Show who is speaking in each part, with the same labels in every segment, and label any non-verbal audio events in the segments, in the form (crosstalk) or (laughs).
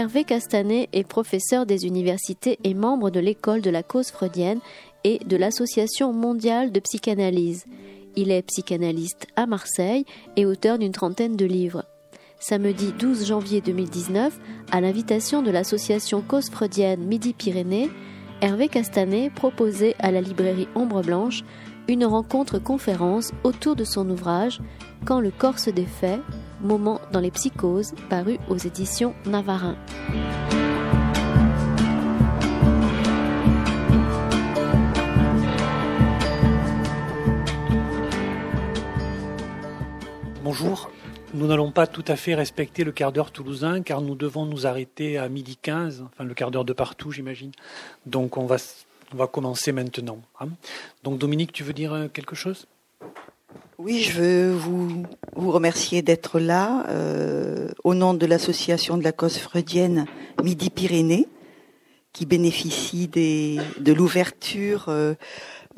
Speaker 1: Hervé Castanet est professeur des universités et membre de l'école de la cause freudienne et de l'Association mondiale de psychanalyse. Il est psychanalyste à Marseille et auteur d'une trentaine de livres. Samedi 12 janvier 2019, à l'invitation de l'association cause freudienne Midi-Pyrénées, Hervé Castanet proposait à la librairie Ombre Blanche une rencontre conférence autour de son ouvrage Quand le corps se défait, moment dans les psychoses, paru aux éditions Navarin.
Speaker 2: Bonjour. Nous n'allons pas tout à fait respecter le quart d'heure toulousain car nous devons nous arrêter à midi 15, enfin le quart d'heure de partout j'imagine. Donc on va, on va commencer maintenant. Hein. Donc Dominique, tu veux dire euh, quelque chose?
Speaker 3: Oui, je veux vous, vous remercier d'être là euh, au nom de l'association de la cause freudienne Midi-Pyrénées, qui bénéficie des, de l'ouverture euh,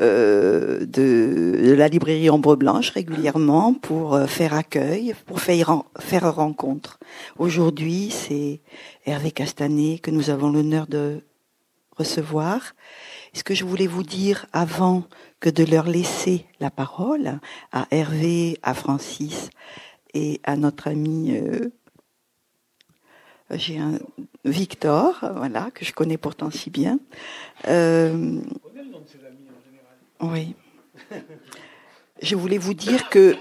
Speaker 3: euh, de, la librairie Ombre Blanche régulièrement pour faire accueil, pour faire, faire rencontre. Aujourd'hui, c'est Hervé Castanet que nous avons l'honneur de recevoir. Ce que je voulais vous dire avant que de leur laisser la parole à Hervé, à Francis et à notre ami euh, Victor, voilà, que je connais pourtant si bien. Euh, oui. Je voulais vous dire que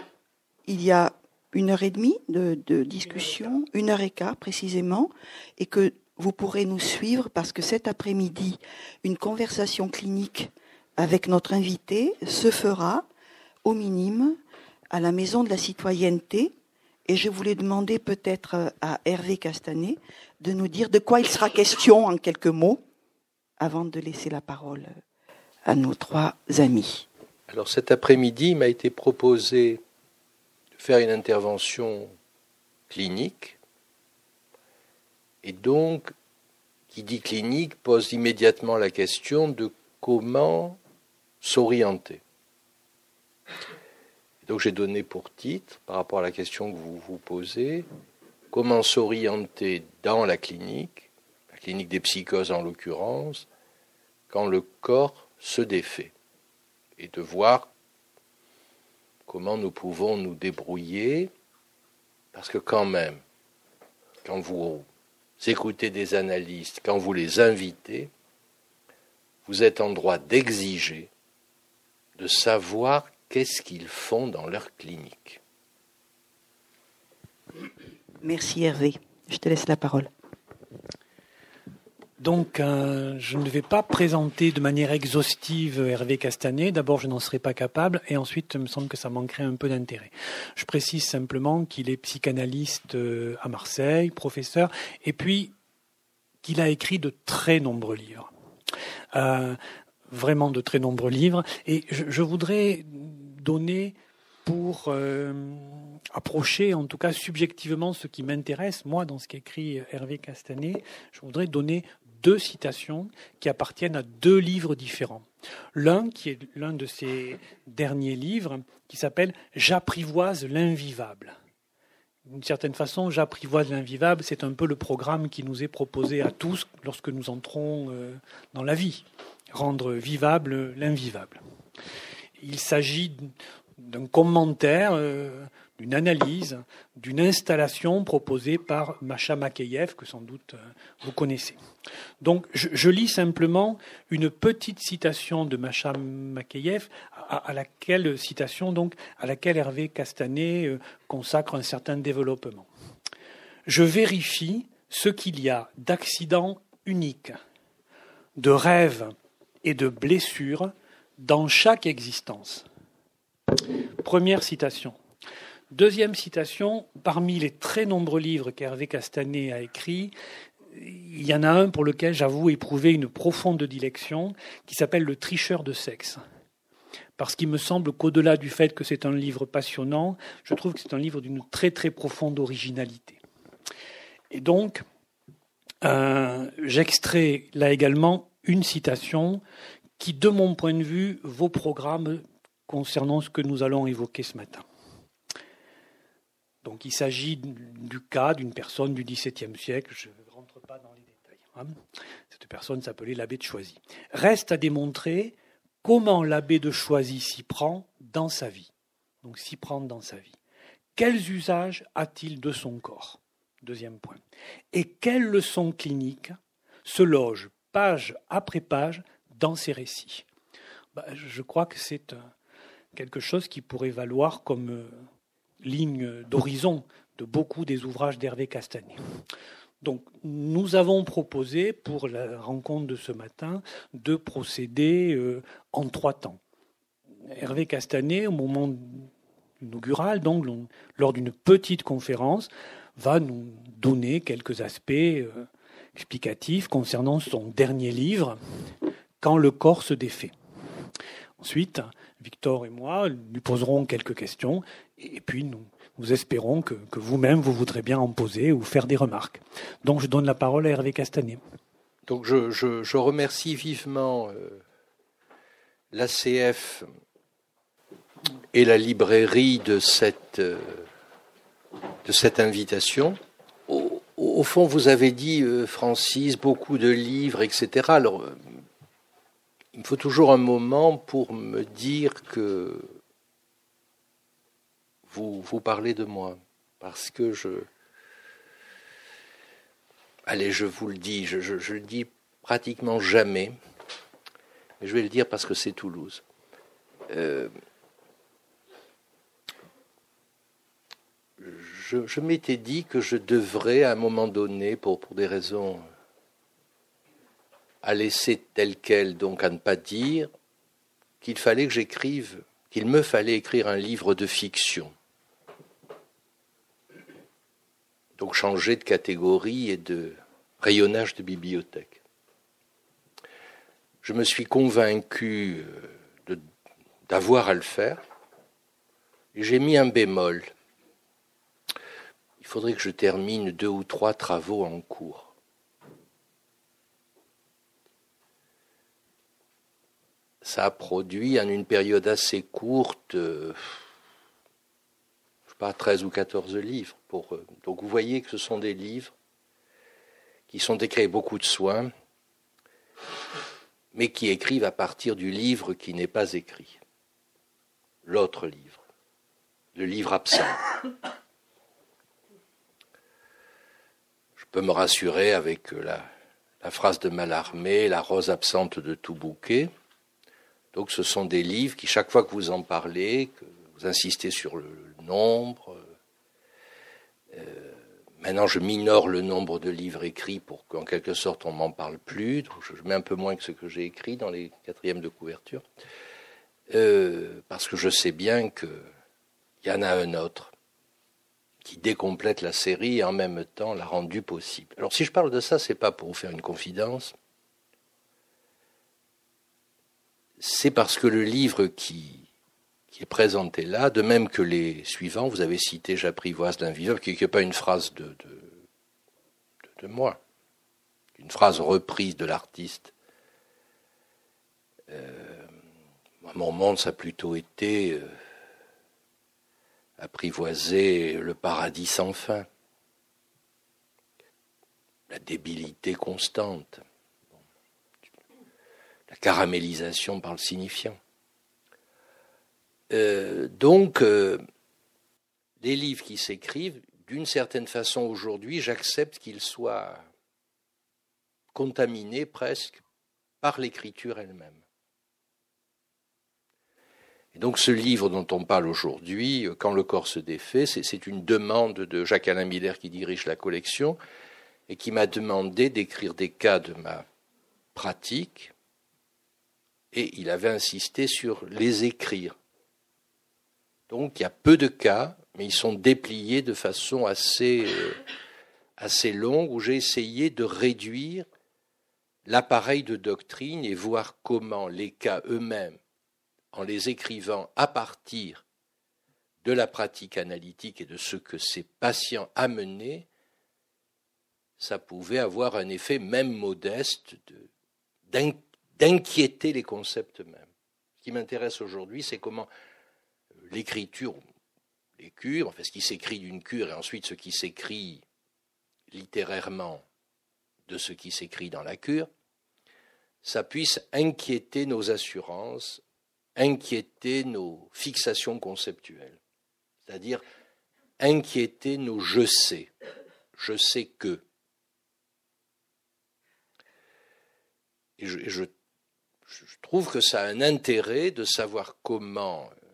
Speaker 3: il y a une heure et demie de, de discussion, une heure et quart précisément, et que vous pourrez nous suivre parce que cet après-midi, une conversation clinique avec notre invité se fera au minimum à la Maison de la Citoyenneté. Et je voulais demander peut-être à Hervé Castanet de nous dire de quoi il sera question en quelques mots avant de laisser la parole à nos trois amis.
Speaker 4: Alors cet après-midi, il m'a été proposé de faire une intervention clinique et donc, qui dit clinique pose immédiatement la question de comment s'orienter. Donc j'ai donné pour titre, par rapport à la question que vous vous posez, comment s'orienter dans la clinique, la clinique des psychoses en l'occurrence, quand le corps se défait, et de voir comment nous pouvons nous débrouiller, parce que quand même, quand vous écoutez des analystes, quand vous les invitez, vous êtes en droit d'exiger de savoir qu'est-ce qu'ils font dans leur clinique.
Speaker 3: Merci Hervé. Je te laisse la parole.
Speaker 2: Donc, euh, je ne vais pas présenter de manière exhaustive Hervé Castanet. D'abord, je n'en serais pas capable, et ensuite, il me semble que ça manquerait un peu d'intérêt. Je précise simplement qu'il est psychanalyste euh, à Marseille, professeur, et puis qu'il a écrit de très nombreux livres. Euh, vraiment de très nombreux livres. Et je, voudrais donner pour euh, approcher, en tout cas subjectivement, ce qui m'intéresse, moi, dans ce qu'écrit Hervé Castanet, je voudrais donner deux citations qui appartiennent à deux livres différents. L'un qui est l'un de ses derniers livres, qui s'appelle J'apprivoise l'invivable. D'une certaine façon, J'apprivoise l'invivable, c'est un peu le programme qui nous est proposé à tous lorsque nous entrons euh, dans la vie, rendre vivable l'invivable. Il s'agit d'un commentaire euh, d'une analyse, d'une installation proposée par Macha Makeyev, que sans doute euh, vous connaissez. Donc, je, lis simplement une petite citation de Macha Makeyev, à, laquelle citation donc à laquelle Hervé Castanet euh, consacre un certain développement. Je vérifie ce qu'il y a d'accidents uniques, de rêves et de blessures dans chaque existence. Première citation. Deuxième citation, parmi les très nombreux livres qu'Hervé Castanet a écrits, il y en a un pour lequel j'avoue éprouver une profonde dilection, qui s'appelle Le tricheur de sexe. Parce qu'il me semble qu'au-delà du fait que c'est un livre passionnant, je trouve que c'est un livre d'une très très profonde originalité. Et donc, euh, j'extrais là également une citation qui, de mon point de vue, vaut programme concernant ce que nous allons évoquer ce matin. Donc il s'agit du cas d'une personne du XVIIe siècle, je ne rentre pas dans les détails. Hein. Cette personne s'appelait l'abbé de Choisy. Reste à démontrer comment l'abbé de Choisy s'y prend dans sa vie. Donc s'y prend dans sa vie. Quels usages a-t-il de son corps? Deuxième point. Et quelles leçons cliniques se logent page après page dans ces récits bah, Je crois que c'est quelque chose qui pourrait valoir comme euh, ligne d'horizon de beaucoup des ouvrages d'Hervé Castanet. Donc, nous avons proposé pour la rencontre de ce matin de procéder euh, en trois temps. Hervé Castanet, au moment inaugural, donc lors d'une petite conférence, va nous donner quelques aspects euh, explicatifs concernant son dernier livre, Quand le corps se défait. Ensuite, Victor et moi lui poserons quelques questions et puis nous, espérons que, vous-même vous voudrez bien en poser ou faire des remarques. Donc je donne la parole à Hervé Castanet.
Speaker 4: Donc je, remercie vivement euh, l'ACF et la librairie de cette, euh, de cette invitation. Au, fond, vous avez dit, euh, Francis, beaucoup de livres, etc. Alors, il me faut toujours un moment pour me dire que vous, vous parlez de moi. Parce que je. Allez, je vous le dis, je, je, le dis pratiquement jamais. Mais je vais le dire parce que c'est Toulouse. Euh, je, m'étais dit que je devrais, à un moment donné, pour, des raisons à laisser tel quel, donc à ne pas dire qu'il fallait que j'écrive, qu'il me fallait écrire un livre de fiction. Donc changer de catégorie et de rayonnage de bibliothèque. Je me suis convaincu euh, d'avoir à le faire j'ai mis un bémol. Faudrait que je termine deux ou trois travaux en cours. ça a produit en une période assez courte, euh, je sais pas, 13 ou 14 livres. Pour, euh, donc vous voyez que ce sont des livres qui sont écrits avec beaucoup de soin, mais qui écrivent à partir du livre qui n'est pas écrit. L'autre livre, le livre absent. Je peux me rassurer avec la, la phrase de Mallarmé, la rose absente de tout bouquet. Donc ce sont des livres qui, chaque fois que vous en parlez, que vous insistez sur le, nombre, euh, maintenant je minore le nombre de livres écrits pour qu'en quelque sorte on m'en parle plus, je mets un peu moins que ce que j'ai écrit dans les quatrièmes de couverture, euh, parce que je sais bien qu'il y en a un autre qui décomplète la série et en même temps l'a rendu possible. Alors si je parle de ça, c'est pas pour vous faire une confidence, c'est parce que le livre qui, est présenté là, de même que les suivants, vous avez cité J'apprivoise l'invisible, qui n'est pas une phrase de, de, moi, une phrase reprise de l'artiste. Euh, mon monde, ça a plutôt été euh, apprivoiser le paradis sans fin, la débilité constante la caramélisation par le signifiant. Euh, donc, euh, des livres qui s'écrivent, d'une certaine façon aujourd'hui, j'accepte qu'ils soient contaminés presque par l'écriture elle-même. Donc ce livre dont on parle aujourd'hui, Quand le corps se défait, c'est une demande de Jacques-Alain Miller qui dirige la collection et qui m'a demandé d'écrire des cas de ma pratique et il avait insisté sur les écrire. Donc il y a peu de cas, mais ils sont dépliés de façon assez, euh, assez longue, où j'ai essayé de réduire l'appareil de doctrine et voir comment les cas eux-mêmes, en les écrivant à partir de la pratique analytique et de ce que ces patients amenaient, ça pouvait avoir un effet même modeste de, d'inquiéter les concepts mêmes. Ce qui m'intéresse aujourd'hui, c'est comment l'écriture, les cures, enfin ce qui s'écrit d'une cure et ensuite ce qui s'écrit littérairement de ce qui s'écrit dans la cure, ça puisse inquiéter nos assurances, inquiéter nos fixations conceptuelles, c'est-à-dire inquiéter nos je sais, je sais que. Et je, trouve que ça a un intérêt de savoir comment euh,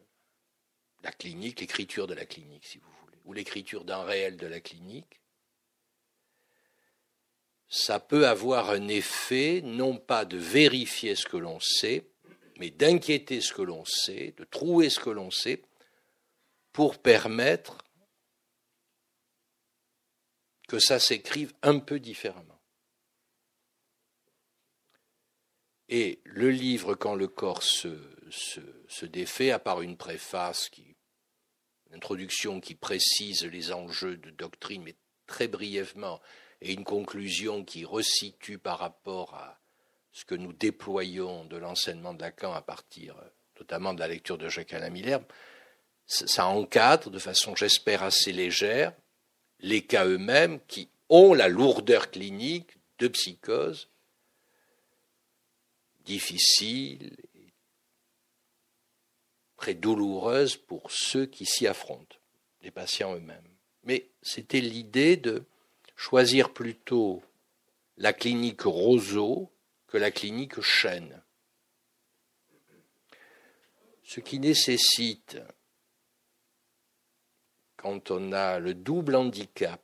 Speaker 4: la clinique, l'écriture de la clinique, si vous voulez, ou l'écriture d'un réel de la clinique, ça peut avoir un effet non pas de vérifier ce que l'on sait, mais d'inquiéter ce que l'on sait, de trouver ce que l'on sait, pour permettre que ça s'écrive un peu différemment. Et le livre, quand le corps se, se, défait, à part une préface, qui, une introduction qui précise les enjeux de doctrine, mais très brièvement, et une conclusion qui resitue par rapport à ce que nous déployons de l'enseignement de Lacan à partir notamment de la lecture de Jacques Alain Miller, ça encadre de façon, j'espère, assez légère les cas eux-mêmes qui ont la lourdeur clinique de psychose difficile, très douloureuse pour ceux qui s'y affrontent, les patients eux-mêmes. Mais c'était l'idée de choisir plutôt la clinique roseau que la clinique chêne. Ce qui nécessite, quand on a le double handicap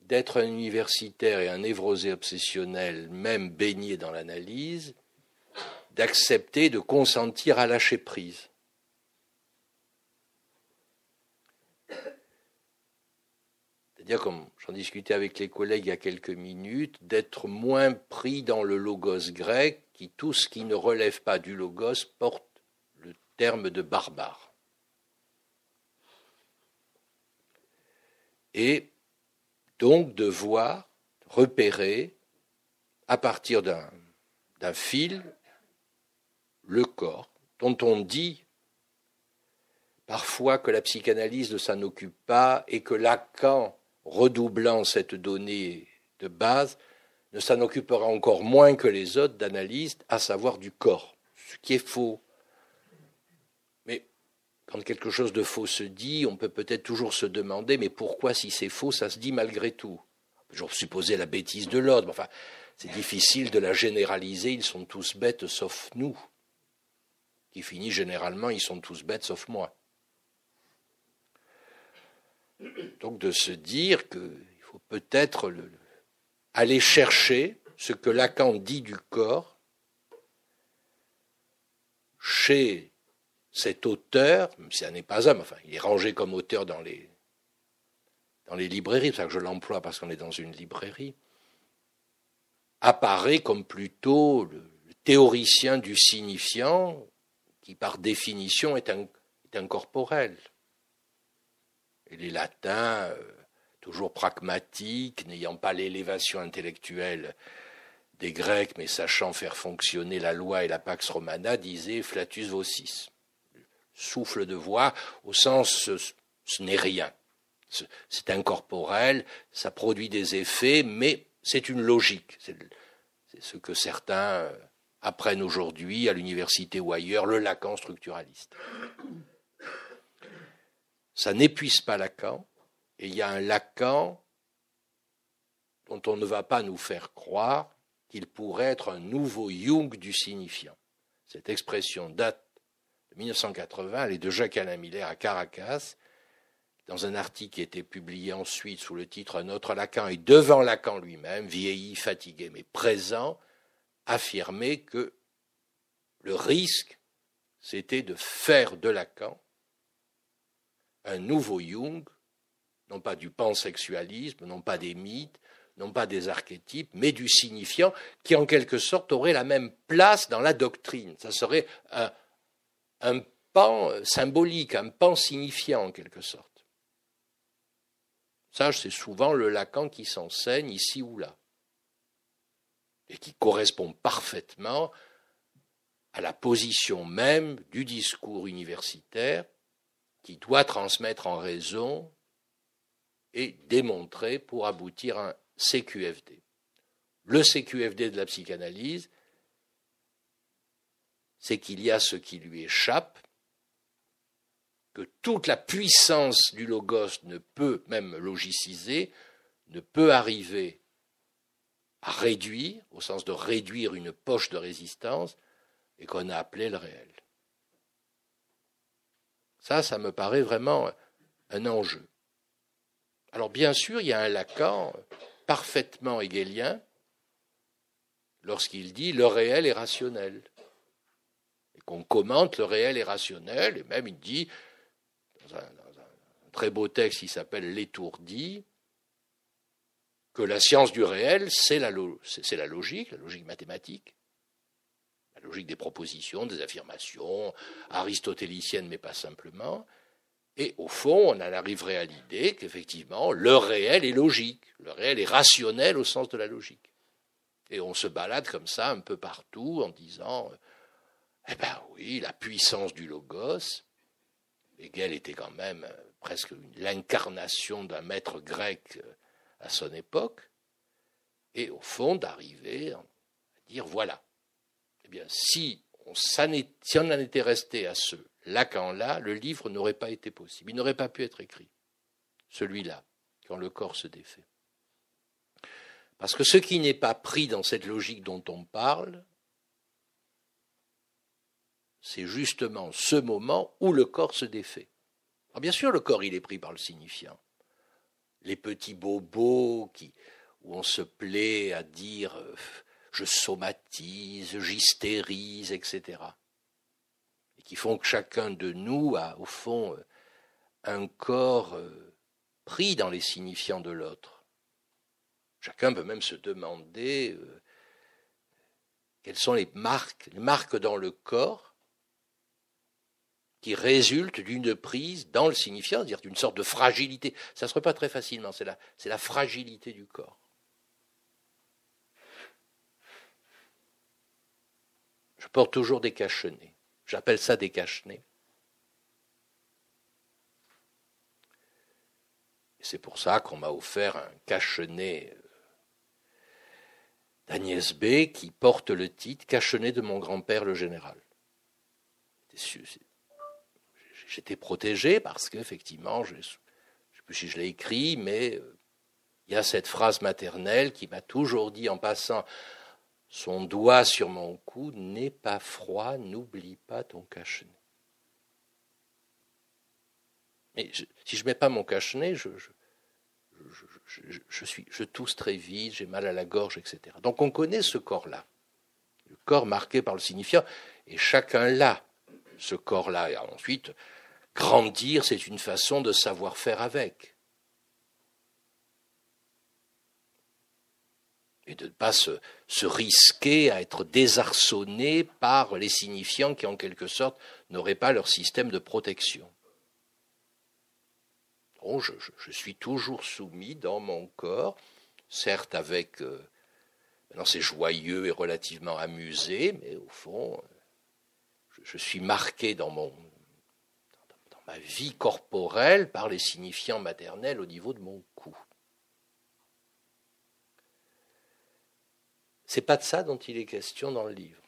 Speaker 4: d'être un universitaire et un névrosé obsessionnel, même baigné dans l'analyse, d'accepter de consentir à lâcher prise. C'est-à-dire, comme j'en discutais avec les collègues il y a quelques minutes, d'être moins pris dans le logos grec, qui tout ce qui ne relève pas du logos porte le terme de barbare. Et donc de voir, repérer, à partir d'un fil, le corps, dont on dit parfois que la psychanalyse ne s'en occupe pas et que Lacan redoublant cette donnée de base, ne s'en occupera encore moins que les autres d'analystes, à savoir du corps, ce qui est faux. Mais quand quelque chose de faux se dit, on peut peut-être toujours se demander, mais pourquoi si c'est faux, ça se dit malgré tout? Toujours supposer la bêtise de l'ordre, enfin, c'est difficile de la généraliser, ils sont tous bêtes sauf nous, qui finit généralement, ils sont tous bêtes sauf moi. Donc de se dire qu'il faut peut-être aller chercher ce que Lacan dit du corps chez cet auteur, même si ça n'est pas homme, enfin, il est rangé comme auteur dans les, librairies, c'est ça que je l'emploie parce qu'on est dans une librairie, apparaît comme plutôt le, théoricien du signifiant qui, par définition, est incorporel. Les latins, euh, toujours pragmatiques, n'ayant pas l'élévation intellectuelle des Grecs, mais sachant faire fonctionner la loi et la pax romana, disaient flatus vocis. Souffle de voix, au sens ce, n'est rien. C'est incorporel, ça produit des effets, mais c'est une logique. C'est ce que certains euh, apprennent aujourd'hui à l'université ou ailleurs, le Lacan structuraliste ça n'épuise pas Lacan, et il y a un Lacan dont on ne va pas nous faire croire qu'il pourrait être un nouveau Jung du signifiant. Cette expression date de 1980, elle est de Jacques Alain Miller à Caracas, dans un article qui a été publié ensuite sous le titre Un autre Lacan, et devant Lacan lui-même, vieilli, fatigué, mais présent, affirmait que le risque, c'était de faire de Lacan un nouveau Jung, non pas du pansexualisme, non pas des mythes, non pas des archétypes, mais du signifiant, qui en quelque sorte aurait la même place dans la doctrine. Ça serait un, pan symbolique, un pan signifiant en quelque sorte. Ça, c'est souvent le Lacan qui s'enseigne ici ou là, et qui correspond parfaitement à la position même du discours universitaire qui doit transmettre en raison et démontrer pour aboutir à un CQFD. Le CQFD de la psychanalyse, c'est qu'il y a ce qui lui échappe, que toute la puissance du logos ne peut, même logiciser, ne peut arriver à réduire, au sens de réduire une poche de résistance, et qu'on a appelé le réel. Ça, ça me paraît vraiment un enjeu. Alors bien sûr, il y a un Lacan parfaitement hegelien lorsqu'il dit le réel est rationnel. Et qu'on commente le réel est rationnel, et même il dit, dans un, très beau texte qui s'appelle L'étourdi, que la science du réel, c'est la, la logique, la logique mathématique, des propositions, des affirmations, aristotéliciennes, mais pas simplement. Et au fond, on en arriverait à l'idée qu'effectivement, le réel est logique, le réel est rationnel au sens de la logique. Et on se balade comme ça un peu partout en disant, eh ben oui, la puissance du logos, Hegel était quand même presque l'incarnation d'un maître grec à son époque, et au fond d'arriver à dire voilà, bien, si on, en était resté à ce Lacan-là, le livre n'aurait pas été possible. Il n'aurait pas pu être écrit, celui-là, quand le corps se défait. Parce que ce qui n'est pas pris dans cette logique dont on parle, c'est justement ce moment où le corps se défait. Bien sûr, le corps, il est pris par le signifiant. Les petits bobos qui, où on se plaît à dire euh, je somatise, j'hystérise, etc. Et qui font que chacun de nous a, au fond, euh, un corps euh, pris dans les signifiants de l'autre. Chacun peut même se demander euh, quelles sont les marques, les marques dans le corps qui résultent d'une prise dans le signifiant, c'est-à-dire d'une sorte de fragilité. Ça ne se pas très facilement, c'est la fragilité du corps. Je porte toujours des cache-nez. J'appelle ça des cache-nez. c'est pour ça qu'on m'a offert un cache-nez euh, d'Agnès B qui porte le titre Cache-nez de mon grand-père le général. J'étais protégé parce qu'effectivement, je ne sais plus si je l'ai écrit, mais euh, il y a cette phrase maternelle qui m'a toujours dit en passant son doigt sur mon cou, n'est pas froid, n'oublie pas ton cache-nez. Mais si je ne mets pas mon cache-nez, je, je, suis, je tousse très vite, j'ai mal à la gorge, etc. Donc on connaît ce corps-là, le corps marqué par le signifiant, et chacun l'a, ce corps-là. Et ensuite, grandir, c'est une façon de savoir faire avec. Et de ne pas se, risquer à être désarçonné par les signifiants qui, en quelque sorte, n'auraient pas leur système de protection. je, suis toujours soumis dans mon corps, certes avec... Euh, maintenant c'est joyeux et relativement amusé, mais au fond, je, je suis marqué dans, mon, dans ma vie corporelle par les signifiants maternels au niveau de mon cou. C'est pas de ça dont il est question dans le livre.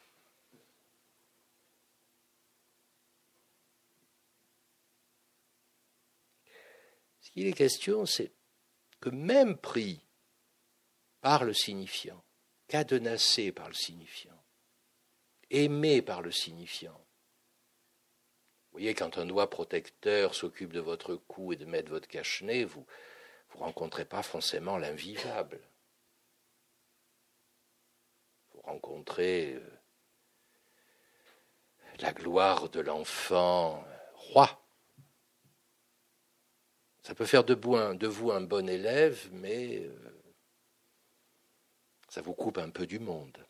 Speaker 4: Ce qu'il est question, c'est que même pris par le signifiant, cadenassé par le signifiant, aimé par le signifiant, vous voyez, quand un doigt protecteur s'occupe de votre cou et de mettre votre cache-nez, vous ne rencontrez pas forcément l'invivable rencontrer euh, la gloire de l'enfant roi. Ça peut faire de vous un, de vous un bon élève, mais euh, ça vous coupe un peu du monde.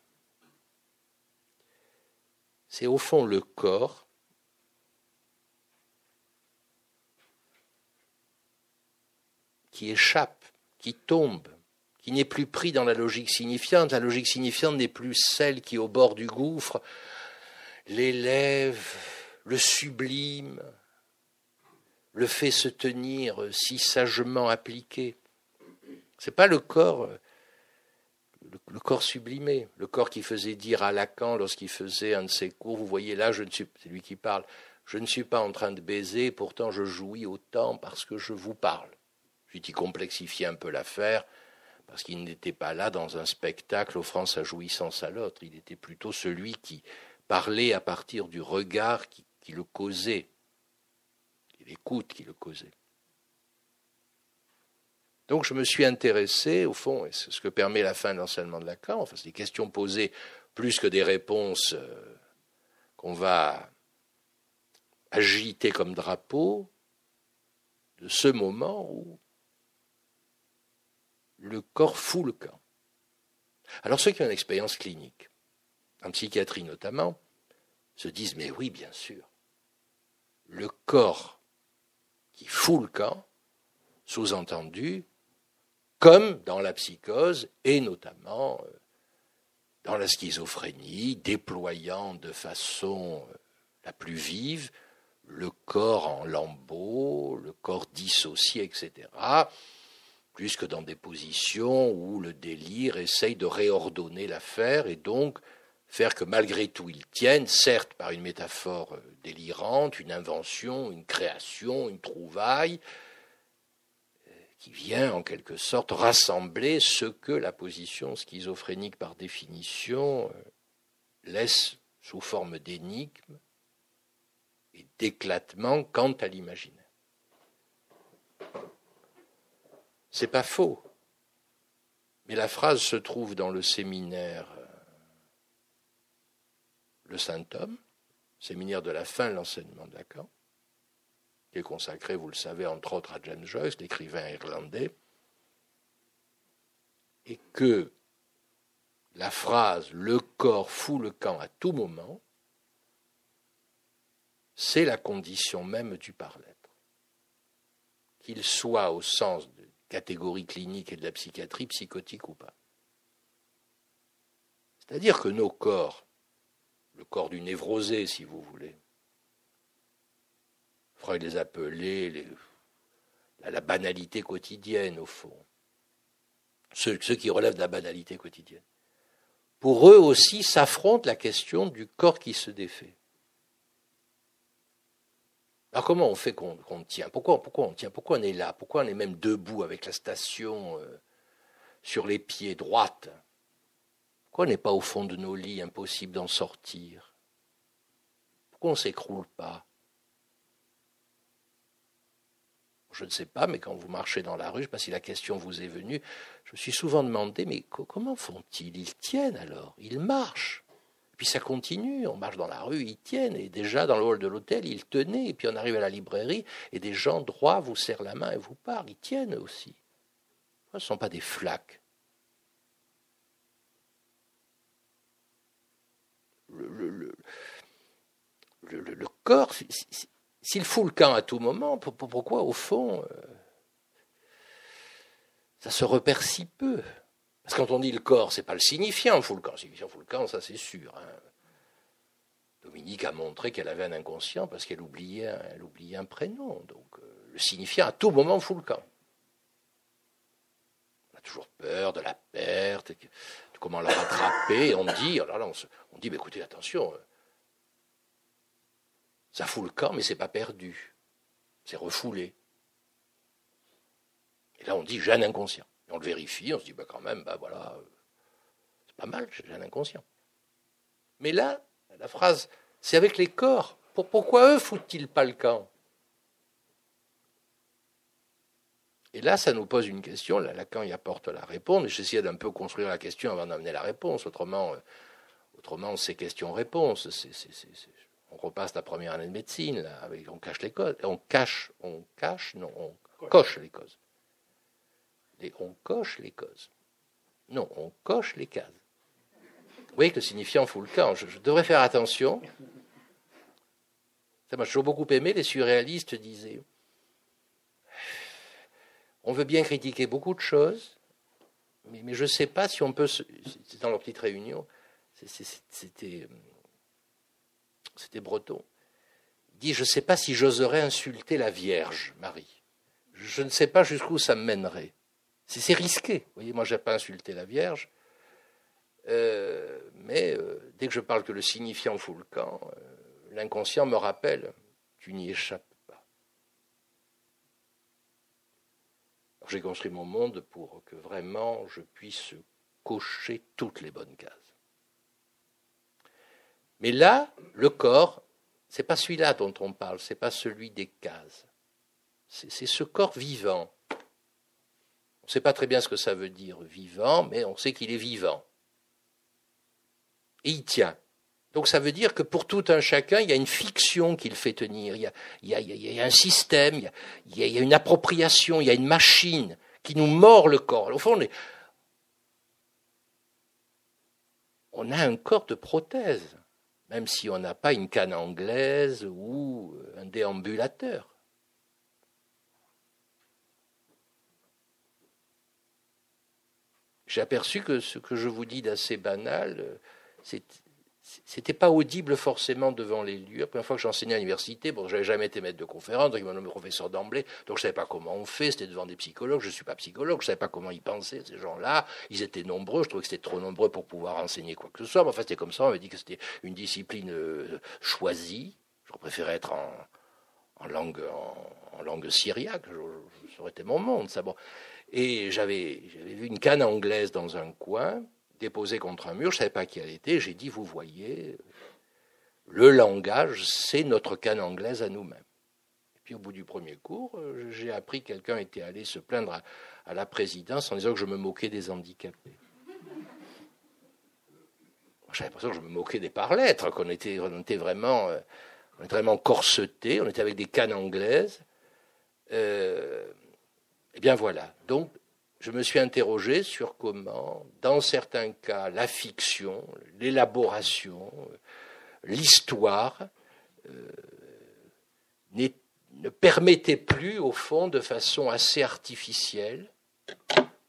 Speaker 4: C'est au fond le corps qui échappe, qui tombe qui n'est plus pris dans la logique signifiante. La logique signifiante n'est plus celle qui, au bord du gouffre, l'élève, le sublime, le fait se tenir si sagement appliqué. C'est pas le corps, le, corps sublimé, le corps qui faisait dire à Lacan lorsqu'il faisait un de ses cours, vous voyez là, je ne suis, c'est lui qui parle, je ne suis pas en train de baiser, pourtant je jouis autant parce que je vous parle. J'ai dit complexifier un peu l'affaire, parce qu'il n'était pas là dans un spectacle offrant sa jouissance à l'autre, il était plutôt celui qui parlait à partir du regard qui, le causait, et l'écoute qui le causait. Donc je me suis intéressé, au fond, et c'est ce que permet la fin de l'enseignement de Lacan, enfin c'est des questions posées plus que des réponses euh, qu'on va agiter comme drapeau, de ce moment où le corps fout le camp. Alors ceux qui ont une expérience clinique, en psychiatrie notamment, se disent mais oui, bien sûr, le corps qui fout le camp, sous-entendu, comme dans la psychose et notamment euh, dans la schizophrénie, déployant de façon euh, la plus vive le corps en lambeaux, le corps dissocié, etc., plus que dans des positions où le délire essaye de réordonner l'affaire et donc faire que malgré tout il tienne, certes par une métaphore délirante, une invention, une création, une trouvaille, euh, qui vient en quelque sorte rassembler ce que la position schizophrénique par définition euh, laisse sous forme d'énigme et d'éclatement quant à l'imaginaire. C'est pas faux. Mais la phrase se trouve dans le séminaire euh, Le Saint-Homme, séminaire de la fin de l'enseignement de Lacan, qui est consacré, vous le savez, entre autres à James Joyce, l'écrivain irlandais, et que la phrase Le corps fout le camp à tout moment, c'est la condition même du par-l'être. Qu'il soit au sens de catégorie clinique et de la psychiatrie, psychotique ou pas. C'est-à-dire que nos corps, le corps du névrosé, si vous voulez, Freud les appelait la banalité quotidienne, au fond, ceux, ceux qui relèvent de la banalité quotidienne. Pour eux aussi s'affronte la question du corps qui se défait. Alors comment on fait qu'on tient? Pourquoi, on tient? Pourquoi on est là? Pourquoi on est même debout avec la station euh, sur les pieds droites? Pourquoi on n'est pas au fond de nos lits, impossible d'en sortir? Pourquoi on ne s'écroule pas? Je ne sais pas, mais quand vous marchez dans la rue, je ne sais pas si la question vous est venue, je me suis souvent demandé, mais comment font-ils? Ils tiennent alors, ils marchent? Puis ça continue, on marche dans la rue, ils tiennent, et déjà dans le hall de l'hôtel, ils tenaient, et puis on arrive à la librairie, et des gens droits vous serrent la main et vous parlent, ils tiennent aussi. Ce ne sont pas des flaques. Le, corps, s'il fout le camp à tout moment, pourquoi au fond euh, ça se repère si peu? Parce que quand on dit le corps, c'est pas le signifiant, fout le signifiant, camp, ça c'est sûr. Hein. Dominique a montré qu'elle avait un inconscient parce qu'elle oubliait, elle oubliait un prénom. Donc euh, le signifiant, à tout moment, fout le camp. On a toujours peur de la perte, de comment la rattraper. On dit, alors là, on, dit, mais écoutez, attention, euh, ça fout le camp, mais c'est pas perdu. C'est refoulé. Et là, on dit, un inconscient on le vérifie, on se dit, bah quand même, bah voilà, c'est pas mal, j'ai un inconscient. Mais là, la phrase, c'est avec les corps. Pourquoi eux foutent-ils pas le camp? Et là, ça nous pose une question. Là, Lacan y apporte la réponse. J'essayais d'un peu construire la question avant d'amener la réponse. Autrement, euh, autrement c'est question-réponse. on repasse la première année de médecine. Là, avec, on cache les causes. On cache, on cache, non, on coche les causes on coche les causes. Non, on coche les cases. Vous voyez que le signifiant fout le camp. Je, devrais faire attention. Ça m'a toujours beaucoup aimé. Les surréalistes disaient on veut bien critiquer beaucoup de choses, mais, je ne sais pas si on peut. C'était dans leur petite réunion. C'était. breton. Il dit Je ne sais pas si j'oserais insulter la Vierge, Marie. Je ne sais pas jusqu'où ça mènerait. C'est risqué. Vous voyez, moi, je n'ai pas insulté la Vierge. Euh, mais euh, dès que je parle que le signifiant fout le camp, euh, l'inconscient me rappelle Tu n'y échappes pas. J'ai construit mon monde pour que vraiment je puisse cocher toutes les bonnes cases. Mais là, le corps, c'est pas celui-là dont on parle, c'est pas celui des cases. C'est ce corps vivant. On ne sait pas très bien ce que ça veut dire vivant, mais on sait qu'il est vivant. Et il tient. Donc ça veut dire que pour tout un chacun, il y a une fiction qu'il fait tenir, il y a, un système, il y a, une appropriation, il y a une machine qui nous mord le corps. Au fond, on a un corps de prothèse, même si on n'a pas une canne anglaise ou un déambulateur. J'ai aperçu que ce que je vous dis d'assez banal, c'est c'était pas audible forcément devant les lieux. La première fois que j'enseignais à l'université, bon, j'avais jamais été maître de conférence, donc ils m'ont nommé professeur d'emblée, donc je savais pas comment on fait, c'était devant des psychologues, je suis pas psychologue, je savais pas comment ils pensaient, ces gens-là, ils étaient nombreux, je trouvais que c'était trop nombreux pour pouvoir enseigner quoi que ce soit, mais enfin c'était comme ça, on m'a dit que c'était une discipline euh, choisie, je préférais être en, langue, en, langue syriaque, ça aurait été mon monde, ça bon. Et j'avais vu une canne anglaise dans un coin, déposé contre un mur, je ne savais pas qui elle était, j'ai dit, vous voyez, le langage, c'est notre canne anglaise à nous-mêmes. Et puis au bout du premier cours, euh, j'ai appris que quelqu'un était allé se plaindre à, la présidence en disant que je me moquais des handicapés. J'avais l'impression que je me moquais des par-lettres, qu'on était, on était vraiment, euh, on était vraiment corsetés, on était avec des cannes anglaises. Euh, eh bien voilà. Donc je me suis interrogé sur comment, dans certains cas, la fiction, l'élaboration, l'histoire euh, ne permettait plus, au fond, de façon assez artificielle,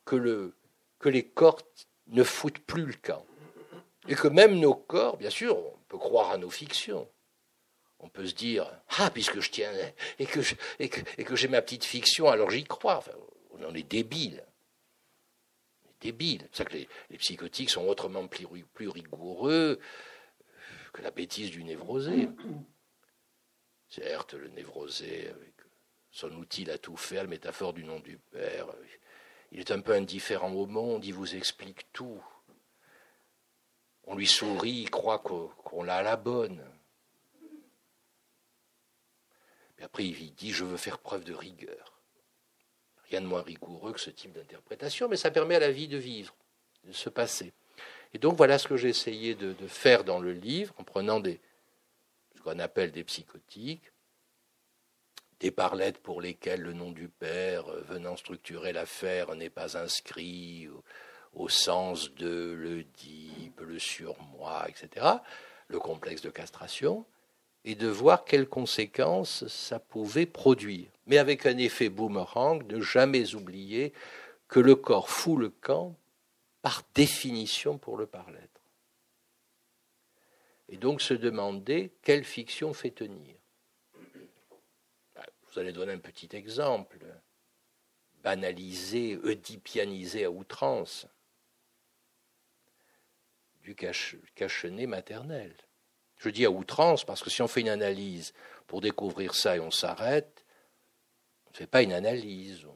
Speaker 4: que, que les corps ne foutent plus le camp. Et que même nos corps, bien sûr, on peut croire à nos fictions. On peut se dire, ah, puisque je tiens, et que, et que, j'ai ma petite fiction, alors j'y crois. on en est débile débile. C'est ça que les, psychotiques sont autrement plus, plus, rigoureux que la bêtise du névrosé. Certes, le névrosé, avec son outil à tout faire, la métaphore du nom du Père, il est un peu indifférent au monde, il vous explique tout. On lui sourit, il croit qu'on l'a à la bonne. Mais après, il dit, je veux faire preuve de rigueur. Rien de moins rigoureux que ce type d'interprétation, mais ça permet à la vie de vivre, de se passer. Et donc voilà ce que j'ai essayé de, faire dans le livre, en prenant des, ce qu'on appelle des psychotiques, des parlettes pour lesquelles le nom du père euh, venant structurer l'affaire n'est pas inscrit au, sens de le dit, le surmoi, etc., le complexe de castration, et de voir quelles conséquences ça pouvait produire. Mais avec un effet boomerang, ne jamais oublier que le corps fout le camp par définition pour le par-l'être. Et donc se demander quelle fiction fait tenir. Bah, vous allez donner un petit exemple, banalisé, oedipianisé à outrance, du cache maternel. Je dis à outrance parce que si on fait une analyse pour découvrir ça et on s'arrête, on ne fait pas une analyse.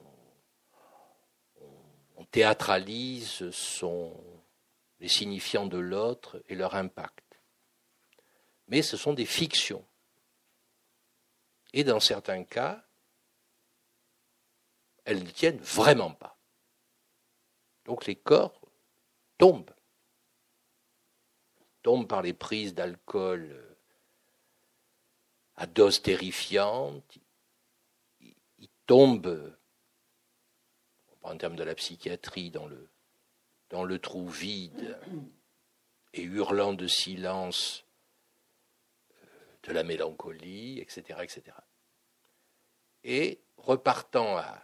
Speaker 4: On, théâtralise les signifiants de l'autre et leur impact. Mais ce sont des fictions. Et dans certains cas, elles ne tiennent vraiment pas. Donc les corps tombent tombe par les prises d'alcool euh, à dose terrifiante, il, tombe, en termes de la psychiatrie, dans le, dans le trou vide et hurlant de silence euh, de la mélancolie, etc., etc. Et repartant à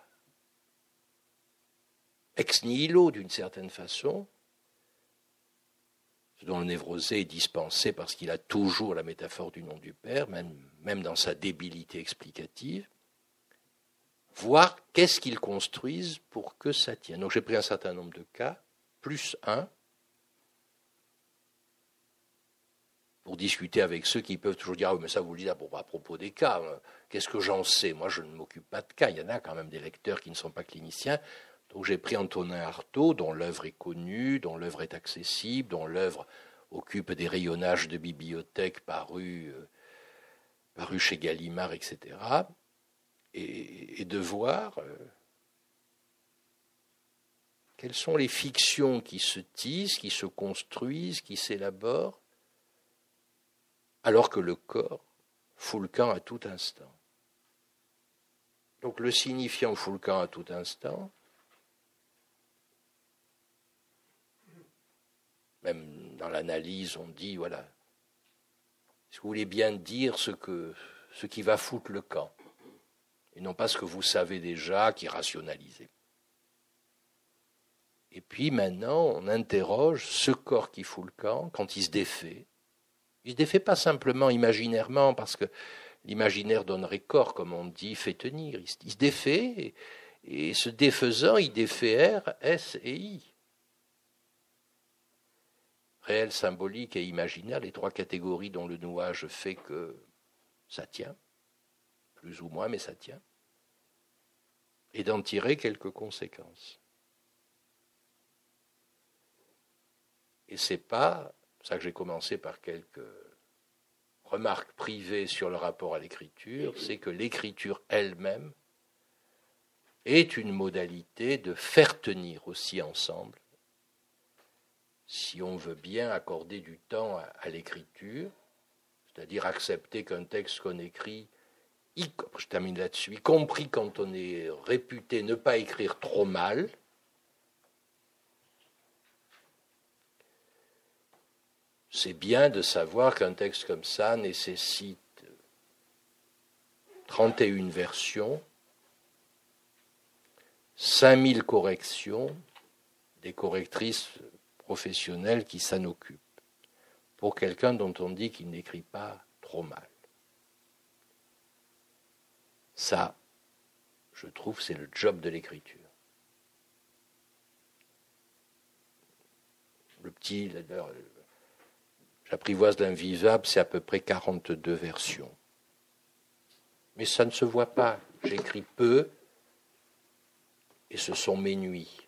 Speaker 4: ex nihilo d'une certaine façon, dont le névrosé est dispensé parce qu'il a toujours la métaphore du nom du Père, même, dans sa débilité explicative, voir qu'est-ce qu'ils construisent pour que ça tienne. Donc j'ai pris un certain nombre de cas, plus un, pour discuter avec ceux qui peuvent toujours dire Ah, mais ça vous le dites à propos des cas. Hein. Qu'est-ce que j'en sais? Moi, je ne m'occupe pas de cas. Il y en a quand même des lecteurs qui ne sont pas cliniciens. Donc j'ai pris Antonin Artaud, dont l'œuvre est connue, dont l'œuvre est accessible, dont l'œuvre occupe des rayonnages de bibliothèques parus, euh, chez Gallimard, etc. Et, de voir euh, quelles sont les fictions qui se tissent, qui se construisent, qui s'élaborent, alors que le corps fout le camp à tout instant. Donc le signifiant fout le camp à tout instant, même dans l'analyse, on dit, voilà, si vous voulez bien dire ce, qui va foutre le camp, et non pas ce que vous savez déjà, qui rationalisez. Et puis maintenant, on interroge ce corps qui fout le camp quand il se défait, il se défait pas simplement imaginairement, parce que l'imaginaire donnerait corps, comme on dit, fait tenir. Il se défait, et, ce défaisant, il défait R, S et I. Réel, symbolique et imaginaire, les trois catégories dont le nouage fait que ça tient, plus ou moins, mais ça tient, et d'en tirer quelques conséquences. Et c'est pas ça que j'ai commencé par quelques remarques privées sur le rapport à l'écriture, c'est que l'écriture elle-même est une modalité de faire tenir aussi ensemble, si on veut bien accorder du temps à, l'écriture, c'est-à-dire accepter qu'un texte qu'on écrit, je termine là-dessus, y compris quand on est réputé ne pas écrire trop mal, c'est bien de savoir qu'un texte comme ça nécessite 31 versions, 5000 corrections, des correctrices professionnelles qui s'en occupent, pour quelqu'un dont on dit qu'il n'écrit pas trop mal. Ça, je trouve, c'est le job de l'écriture. Le petit, J'apprivoise l'invivable, c'est à peu près 42 versions. Mais ça ne se voit pas. J'écris peu et ce sont mes nuits.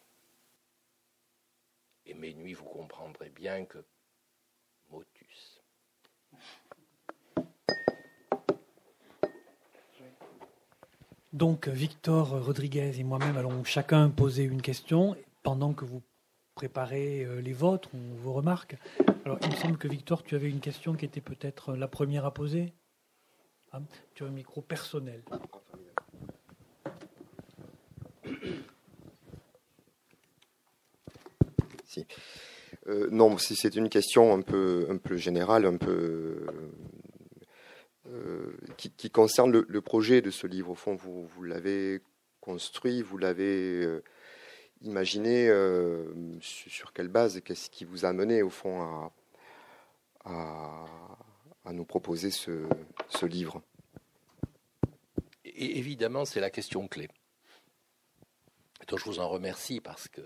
Speaker 4: Et mes nuits, vous comprendrez bien que motus.
Speaker 2: Donc Victor Rodriguez et moi-même allons chacun poser une question pendant que vous préparez euh, les vôtres ou vos remarques. Alors, il me semble que Victor, tu avais une question qui était peut-être la première à poser. Ah, tu as un micro personnel.
Speaker 5: Si. Euh, non, si c'est une question un peu, un peu générale, un peu euh, qui, concerne le, projet de ce livre. Au fond, vous, l'avez construit, vous l'avez euh, imaginé sur quelle base, qu'est-ce qui vous a mené au fond à, nous proposer ce, livre?
Speaker 4: Évidemment, c'est la question clé. Donc je vous en remercie parce que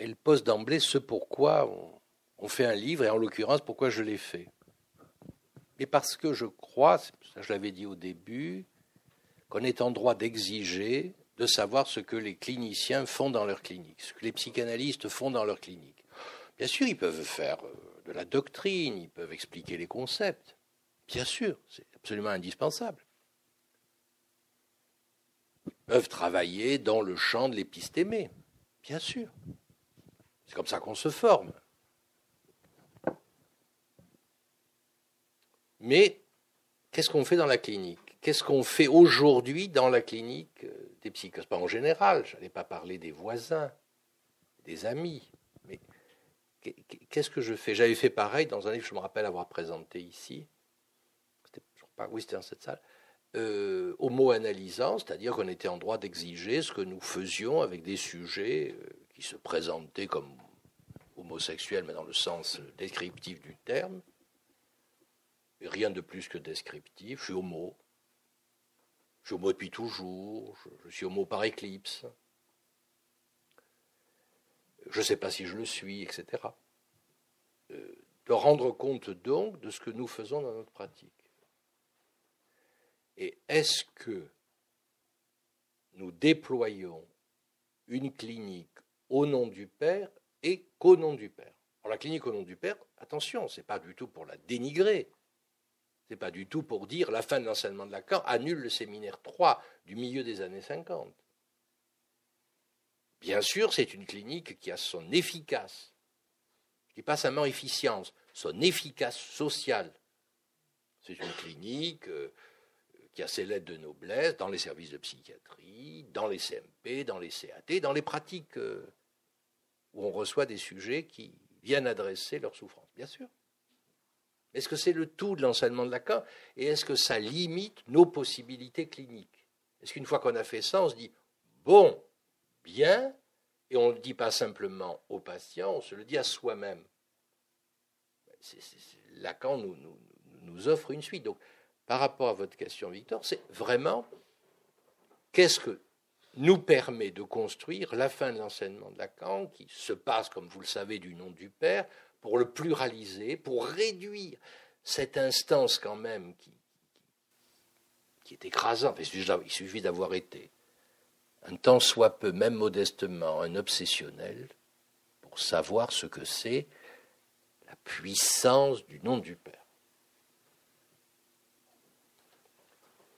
Speaker 4: elle pose d'emblée ce pourquoi on, fait un livre, et en l'occurrence pourquoi je l'ai fait. Et parce que je crois, ça je l'avais dit au début, qu'on est en droit d'exiger de savoir ce que les cliniciens font dans leur clinique, ce que les psychanalystes font dans leur clinique. Bien sûr, ils peuvent faire euh, de la doctrine, ils peuvent expliquer les concepts. Bien sûr, c'est absolument indispensable. Ils peuvent travailler dans le champ de l'épistémé. Bien sûr. C'est comme ça qu'on se forme. Mais qu'est-ce qu'on fait dans la clinique? Qu'est-ce qu'on fait aujourd'hui dans la clinique euh, des psychoses, pas en général, je n'allais pas parler des voisins, des amis, mais qu'est-ce que je fais? J'avais fait pareil dans un livre, je me rappelle avoir présenté ici, pas, oui c'était dans cette salle, euh, homo-analysant, c'est-à-dire qu'on était en droit d'exiger ce que nous faisions avec des sujets euh, se présentaient comme homosexuels, mais dans le sens descriptif du terme. rien de plus que descriptif. Je suis homo. Je suis homo depuis toujours. Je, suis homo par éclipse. Je ne sais pas si je le suis, etc. Euh, de rendre compte donc de ce que nous faisons dans notre pratique. Et est-ce que nous déployons une clinique au nom du Père et qu'au nom du Père Alors la clinique au nom du Père, attention, ce n'est pas du tout pour la dénigrer. Ce n'est pas du tout pour dire la fin de l'enseignement de Lacan annule le séminaire 3 du milieu des années 50. Bien sûr, c'est une clinique qui a son efficace, qui pas seulement efficience, son efficace sociale. C'est une clinique euh, qui a ses lettres de noblesse dans les services de psychiatrie, dans les CMP, dans les CAT, dans les pratiques euh, où on reçoit des sujets qui viennent adresser leurs souffrances, bien sûr. Est-ce que c'est le tout de l'enseignement de Lacan et est-ce que ça limite nos possibilités cliniques? Est-ce qu'une fois qu'on a fait ça, on se dit bon, bien, et on ne le dit pas simplement aux patients, on se le dit à soi-même? Lacan nous, nous, nous offre une suite. Donc, par rapport à votre question, Victor, c'est vraiment qu'est-ce que nous permet de construire la fin de l'enseignement de Lacan, qui se passe, comme vous le savez, du nom du Père, pour le pluraliser, pour réduire cette instance quand même qui, est écrasante. Il suffit d'avoir été un temps soit peu, même modestement, un obsessionnel, pour savoir ce que c'est la puissance du nom du Père.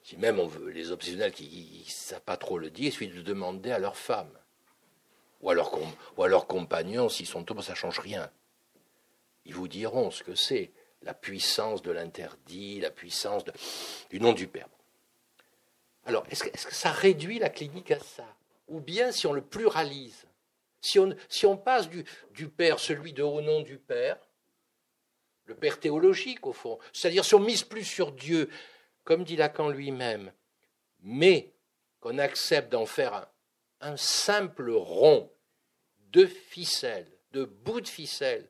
Speaker 4: Si même on veut, les obsessionnels qui ne savent pas trop le dire, suffit de demander à leur femme ou à leur, compagnons s'ils sont hommes, ça ne change rien. Ils vous diront ce que c'est la puissance de l'interdit, la puissance du nom du Père. Alors, est-ce que, ça réduit la clinique à ça? Ou bien si on le pluralise si on, si on passe du, du Père, celui de au nom du Père, le Père théologique au fond, c'est-à-dire si on mise plus sur Dieu, comme dit Lacan lui-même, mais qu'on accepte d'en faire un, simple rond de ficelle, de bout de ficelle,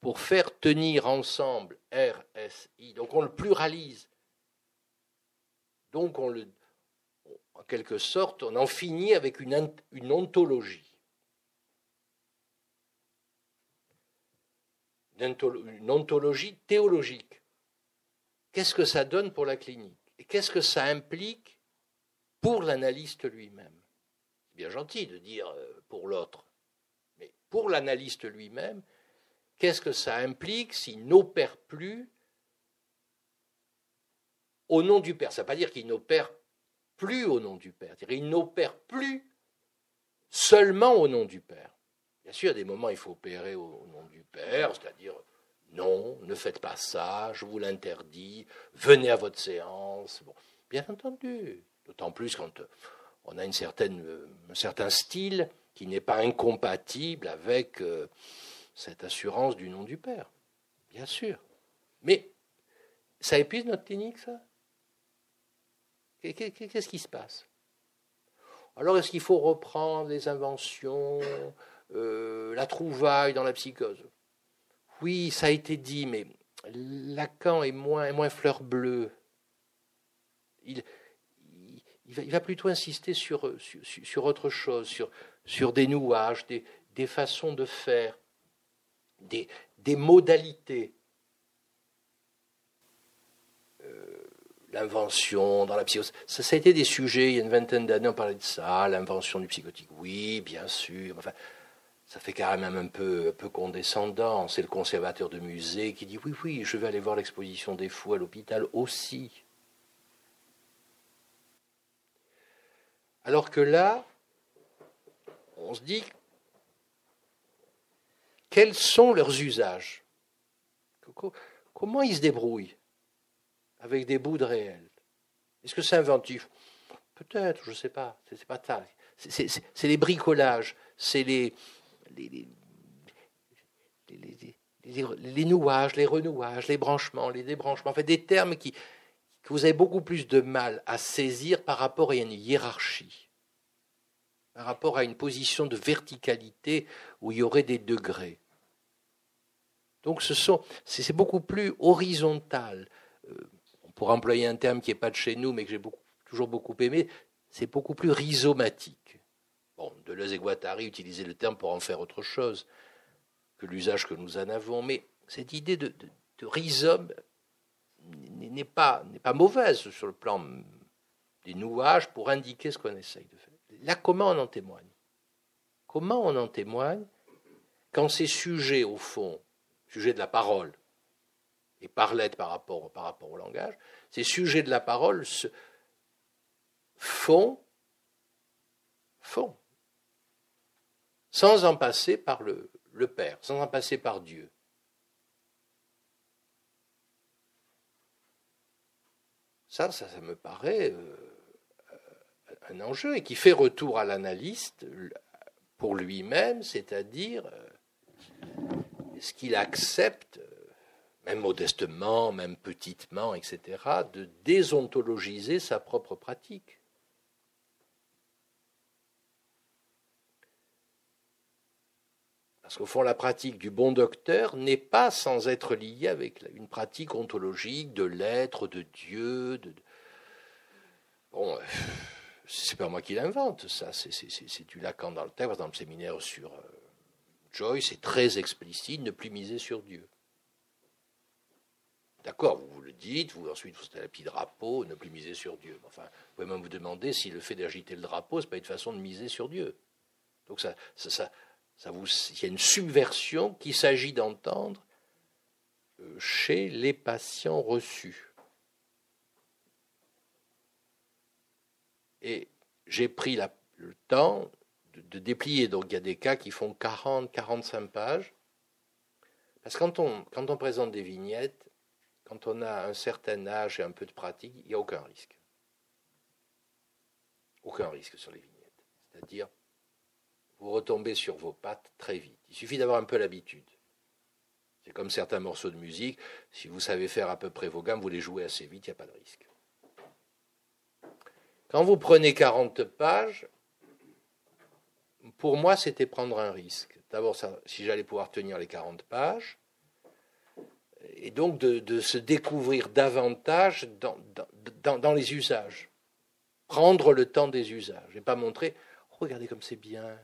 Speaker 4: pour faire tenir ensemble RSI. Donc on le pluralise. Donc on le, en quelque sorte, on en finit avec une ontologie. Une ontologie théologique. Qu'est-ce que ça donne pour la clinique Et qu'est-ce que ça implique pour l'analyste lui-même C'est bien gentil de dire euh, pour l'autre, mais pour l'analyste lui-même, qu'est-ce que ça implique s'il n'opère plus au nom du Père? Ça ne veut pas dire qu'il n'opère plus au nom du Père, il n'opère plus seulement au nom du Père. Bien sûr, à des moments, il faut opérer au nom du Père, c'est-à-dire non, ne faites pas ça, je vous l'interdis, venez à votre séance. Bien entendu, d'autant plus quand euh, on a une certaine, euh, un certain style qui n'est pas incompatible avec euh, cette assurance du nom du Père. Bien sûr. Mais ça épuise notre clinique, ça? Qu'est-ce qui se passe? Alors, est-ce qu'il faut reprendre les inventions, la trouvaille dans la psychose? Oui, ça a été dit, mais Lacan est moins, fleur bleue. Il, va, plutôt insister sur, autre chose, sur, des nouages, des, façons de faire, des, modalités. Euh, l'invention dans la psychose. Ça, a été des sujets, il y a une vingtaine d'années, on parlait de ça, l'invention du psychotique. Oui, bien sûr. Ça fait quand même un peu, un peu condescendant. C'est le conservateur de musée qui dit oui, oui, je vais aller voir l'exposition des fous à l'hôpital aussi. Alors que là, on se dit quels sont leurs usages? Comment ils se débrouillent avec des bouts de réel? Est-ce que c'est inventif? Peut-être, je ne sais pas. C'est pas ça. C'est les bricolages, c'est les, les, nouages, les renouages, les branchements, les débranchements, en des termes que vous avez beaucoup plus de mal à saisir par rapport à une hiérarchie, par rapport à une position de verticalité où il y aurait des degrés. Donc ce c'est beaucoup plus horizontal. Euh, pourrait employer un terme qui n'est pas de chez nous, mais que j'ai toujours beaucoup aimé, c'est beaucoup plus rhizomatique. Bon, Deleuze et Guattari utilisaient le terme pour en faire autre chose que l'usage que nous en avons, mais cette idée de, rhizome n'est pas, mauvaise sur le plan des nouages pour indiquer ce qu'on essaye de faire. Là, comment on en témoigne? Comment on en témoigne quand ces sujets, au fond, sujets de la parole, et parlette par rapport, par rapport au langage, ces sujets de la parole se font, font, sans en passer par le, Père, sans en passer par Dieu. Ça, ça, me paraît euh, un enjeu et qui fait retour à l'analyste pour lui-même, c'est-à-dire euh, ce qu'il accepte, même modestement, même petitement, etc., de désontologiser sa propre pratique? Parce qu'au fond, la pratique du bon docteur n'est pas sans être liée avec une pratique ontologique de l'être, de Dieu. De... Bon, c'est pas moi qui l'invente, ça, c'est du Lacan dans le texte, dans le séminaire sur euh, Joyce, c'est très explicite, ne plus miser sur Dieu. D'accord, vous vous le dites, vous ensuite vous êtes la petit drapeau, ne plus miser sur Dieu. Enfin, vous pouvez même vous demander si le fait d'agiter le drapeau, n'est pas une façon de miser sur Dieu. Donc ça, il y a une subversion qu'il s'agit d'entendre euh, chez les patients reçus. Et j'ai pris le temps de, déplier. Donc il y a des cas qui font 40, 45 pages. Parce que quand on, quand on présente des vignettes, quand on a un certain âge et un peu de pratique, il n'y a aucun risque. Aucun risque sur les vignettes. C'est-à-dire, vous retombez sur vos pattes très vite. Il suffit d'avoir un peu l'habitude. C'est comme certains morceaux de musique, si vous savez faire à peu près vos gammes, vous les jouez assez vite, il n'y a pas de risque. Quand vous prenez 40 pages, pour moi, c'était prendre un risque. D'abord, si j'allais pouvoir tenir les 40 pages, et donc de, se découvrir davantage dans, les usages. Prendre le temps des usages, et pas montrer, regardez comme c'est bien,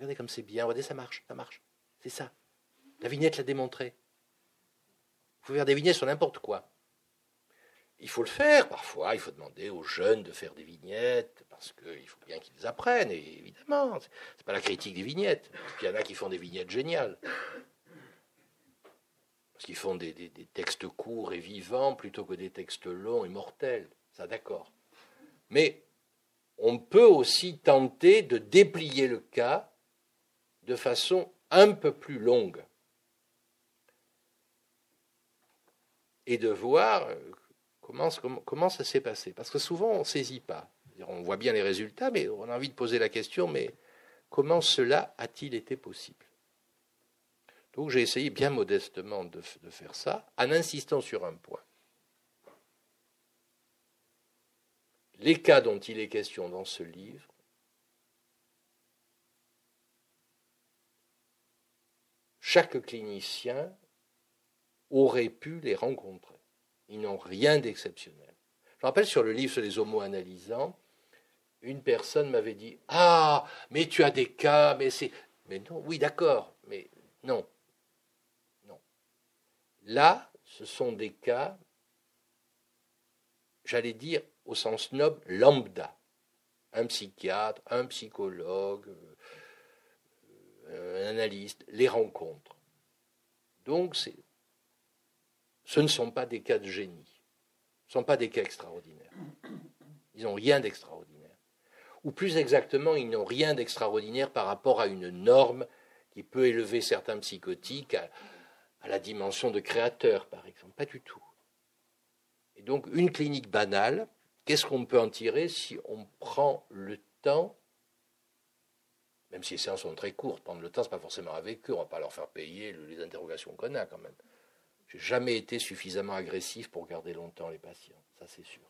Speaker 4: Regardez comme c'est bien. Regardez, ça marche, ça marche. C'est ça. La vignette l'a démontré. Vous pouvez faire des vignettes sur n'importe quoi. Il faut le faire parfois. Il faut demander aux jeunes de faire des vignettes parce qu'il faut bien qu'ils apprennent. Et évidemment, c'est pas la critique des vignettes. Il y en a qui font des vignettes géniales. Parce qu'ils font des, des textes courts et vivants plutôt que des textes longs et mortels. Ça, d'accord. Mais on peut aussi tenter de déplier le cas de façon un peu plus longue et de voir euh, comment, ça s'est passé. Parce que souvent, on ne saisit pas. On voit bien les résultats, mais on a envie de poser la question, mais comment cela a-t-il été possible? Donc j'ai essayé bien modestement de, de faire ça, en insistant sur un point. Les cas dont il est question dans ce livre chaque clinicien aurait pu les rencontrer. Ils n'ont rien d'exceptionnel. Je rappelle sur le livre sur les homo-analysants, une personne m'avait dit Ah, mais tu as des cas, mais c'est. Mais non, oui, d'accord, mais non. Non. Là, ce sont des cas, j'allais dire au sens noble, lambda. Un psychiatre, un psychologue, euh, un analyste, les rencontre. Donc, ce ne sont pas des cas de génie, ce ne sont pas des cas extraordinaires. Ils n'ont rien d'extraordinaire. Ou plus exactement, ils n'ont rien d'extraordinaire par rapport à une norme qui peut élever certains psychotiques à, à la dimension de créateur, par exemple. Pas du tout. Et donc, une clinique banale, qu'est-ce qu'on peut en tirer si on prend le temps même si les séances sont très courtes, prendre le temps, ce n'est pas forcément avec eux, on ne va pas leur faire payer les interrogations qu'on a quand même. J'ai jamais été suffisamment agressif pour garder longtemps les patients, ça c'est sûr.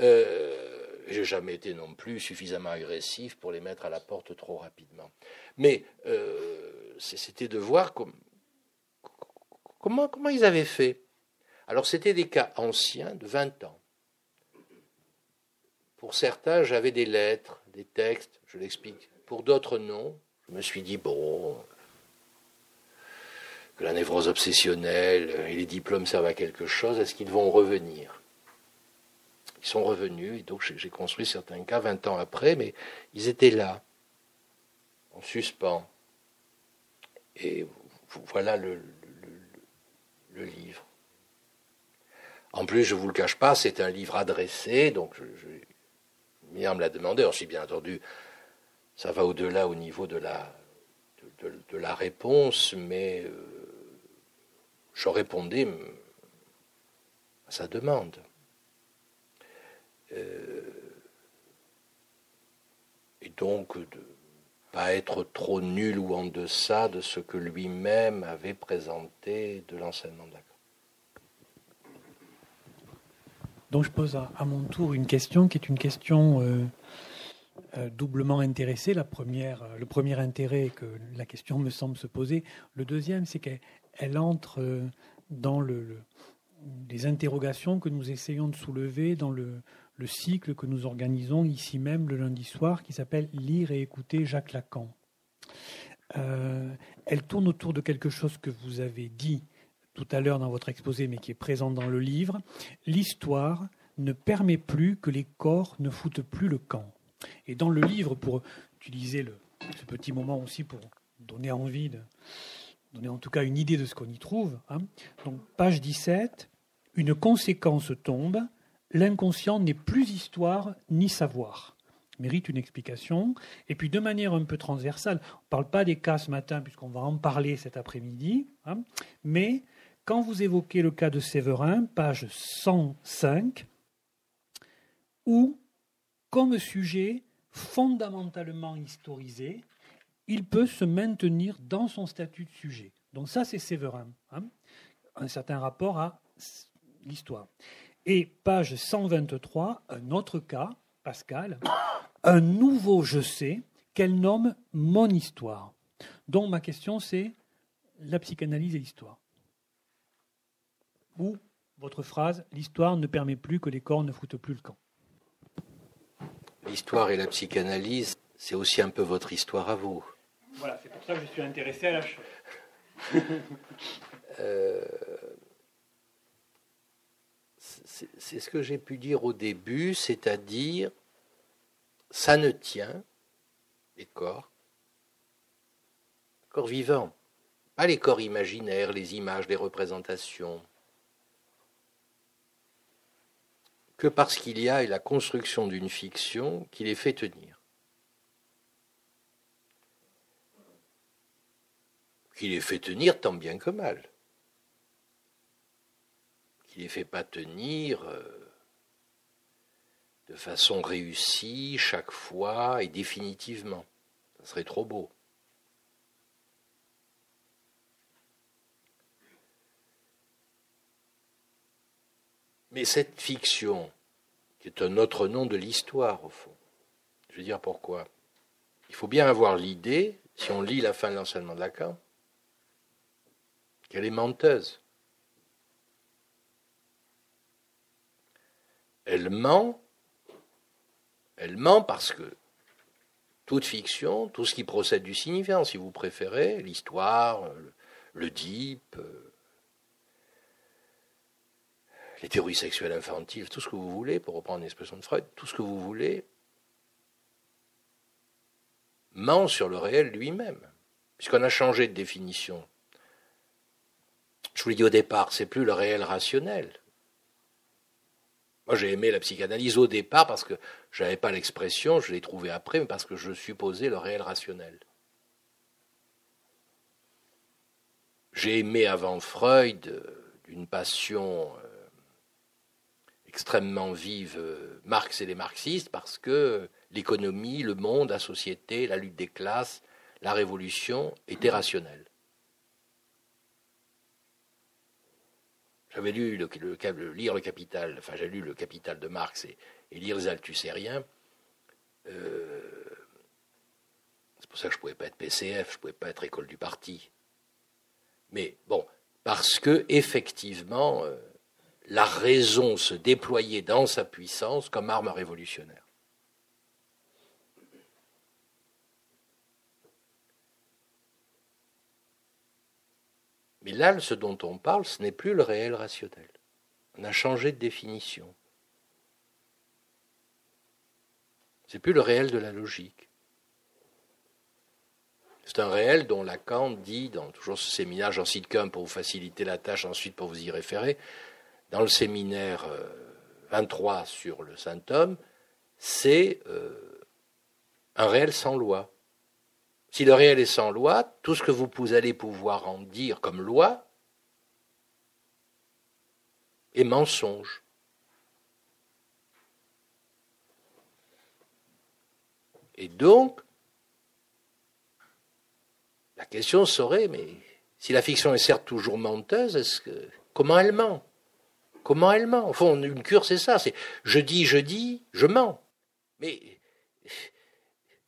Speaker 4: Euh, j'ai jamais été non plus suffisamment agressif pour les mettre à la porte trop rapidement. Mais euh, c'était de voir comment, comment ils avaient fait. Alors c'était des cas anciens de 20 ans. Pour certains, j'avais des lettres, des textes, je l'explique. Pour d'autres, non. Je me suis dit, bon, que la névrose obsessionnelle et les diplômes servent à quelque chose, est-ce qu'ils vont revenir? Ils sont revenus, et donc j'ai construit certains cas 20 ans après, mais ils étaient là, en suspens. Et voilà le, livre. En plus, je ne vous le cache pas, c'est un livre adressé, donc je, Myriam me l'a demandé. Ensuite, bien entendu, ça va au-delà au niveau de la, de, la réponse, mais euh, je répondais à sa demande. Euh, et donc, de pas être trop nul ou en deçà de ce que lui-même avait présenté de l'enseignement de la
Speaker 2: Donc je pose à, mon tour une question qui est une question euh, euh, doublement intéressée. La première, le premier intérêt que la question me semble se poser. Le deuxième, c'est qu'elle entre euh, dans le, les interrogations que nous essayons de soulever dans le cycle que nous organisons ici même le lundi soir qui s'appelle Lire et écouter Jacques Lacan. elle tourne autour de quelque chose que vous avez dit tout à l'heure dans votre exposé, mais qui est présent dans le livre, l'histoire ne permet plus que les corps ne foutent plus le camp. Et dans le livre, pour utiliser ce petit moment aussi pour donner envie, de, donner en tout cas une idée de ce qu'on y trouve, hein, donc page 17, une conséquence tombe, l'inconscient n'est plus histoire ni savoir mérite une explication. Et puis de manière un peu transversale, on ne parle pas des cas ce matin puisqu'on va en parler cet après-midi, hein, mais quand vous évoquez le cas de Séverin, page 105, où, comme sujet fondamentalement historisé, il peut se maintenir dans son statut de sujet. Donc ça, c'est Séverin, hein, un certain rapport à l'histoire. Et page 123, un autre cas, Pascal, un nouveau je sais qu'elle nomme mon histoire. Donc ma question, c'est la psychanalyse et l'histoire ou votre phrase L'histoire ne permet plus que les corps ne foutent plus le camp.
Speaker 4: L'histoire et la psychanalyse, c'est aussi un peu votre histoire à vous.
Speaker 2: Voilà, c'est pour ça que je suis intéressé à la chose. (laughs)
Speaker 4: Euh, c'est ce que j'ai pu dire au début, c'est-à-dire, ça ne tient, les corps, corps vivants, pas les corps imaginaires, les images, les représentations, que parce qu'il y a la construction d'une fiction qui les fait tenir. Qui les fait tenir tant bien que mal. Qui les fait pas tenir euh, de façon réussie chaque fois et définitivement. Ça serait trop beau. Mais cette fiction, qui est un autre nom de l'histoire au fond, je veux dire pourquoi Il faut bien avoir l'idée, si on lit la fin de l'enseignement de Lacan, qu'elle est menteuse. Elle ment, elle ment parce que toute fiction, tout ce qui procède du signifiant, si vous préférez, l'histoire, le, le les théories sexuelles infantiles, tout ce que vous voulez, pour reprendre l'expression de Freud, tout ce que vous voulez, ment sur le réel lui-même, puisqu'on a changé de définition. Je vous l'ai dit au départ, c'est plus le réel rationnel. Moi, j'ai aimé la psychanalyse au départ parce que je n'avais pas l'expression, je l'ai trouvée après, mais parce que je supposais le réel rationnel. J'ai aimé avant Freud euh, d'une passion euh, extrêmement vive euh, Marx et les marxistes parce que l'économie, le monde, la société, la lutte des classes, la révolution étaient rationnels. J'avais lu le, lire le Capital, enfin j'ai lu le Capital de Marx et, lire les Althusériens. Euh, c'est pour ça que je ne pouvais pas être PCF, je ne pouvais pas être école du parti. Mais bon, parce que effectivement, euh, la raison se déployait dans sa puissance comme arme révolutionnaire. Mais là, ce dont on parle, ce n'est plus le réel rationnel. On a changé de définition. C'est plus le réel de la logique. C'est un réel dont Lacan dit, dans toujours ce séminaire, j'en cite qu'un pour vous faciliter la tâche, ensuite pour vous y référer, dans le séminaire 23 euh, sur le Saint-Homme, c'est euh, un réel sans loi. Si le réel est sans loi, tout ce que vous allez pouvoir en dire comme loi est mensonge. Et donc, la question serait, mais si la fiction est certes toujours menteuse, est-ce que comment elle ment? Comment elle ment? Au fond, une cure, c'est ça, c'est je dis, je dis, je mens. Mais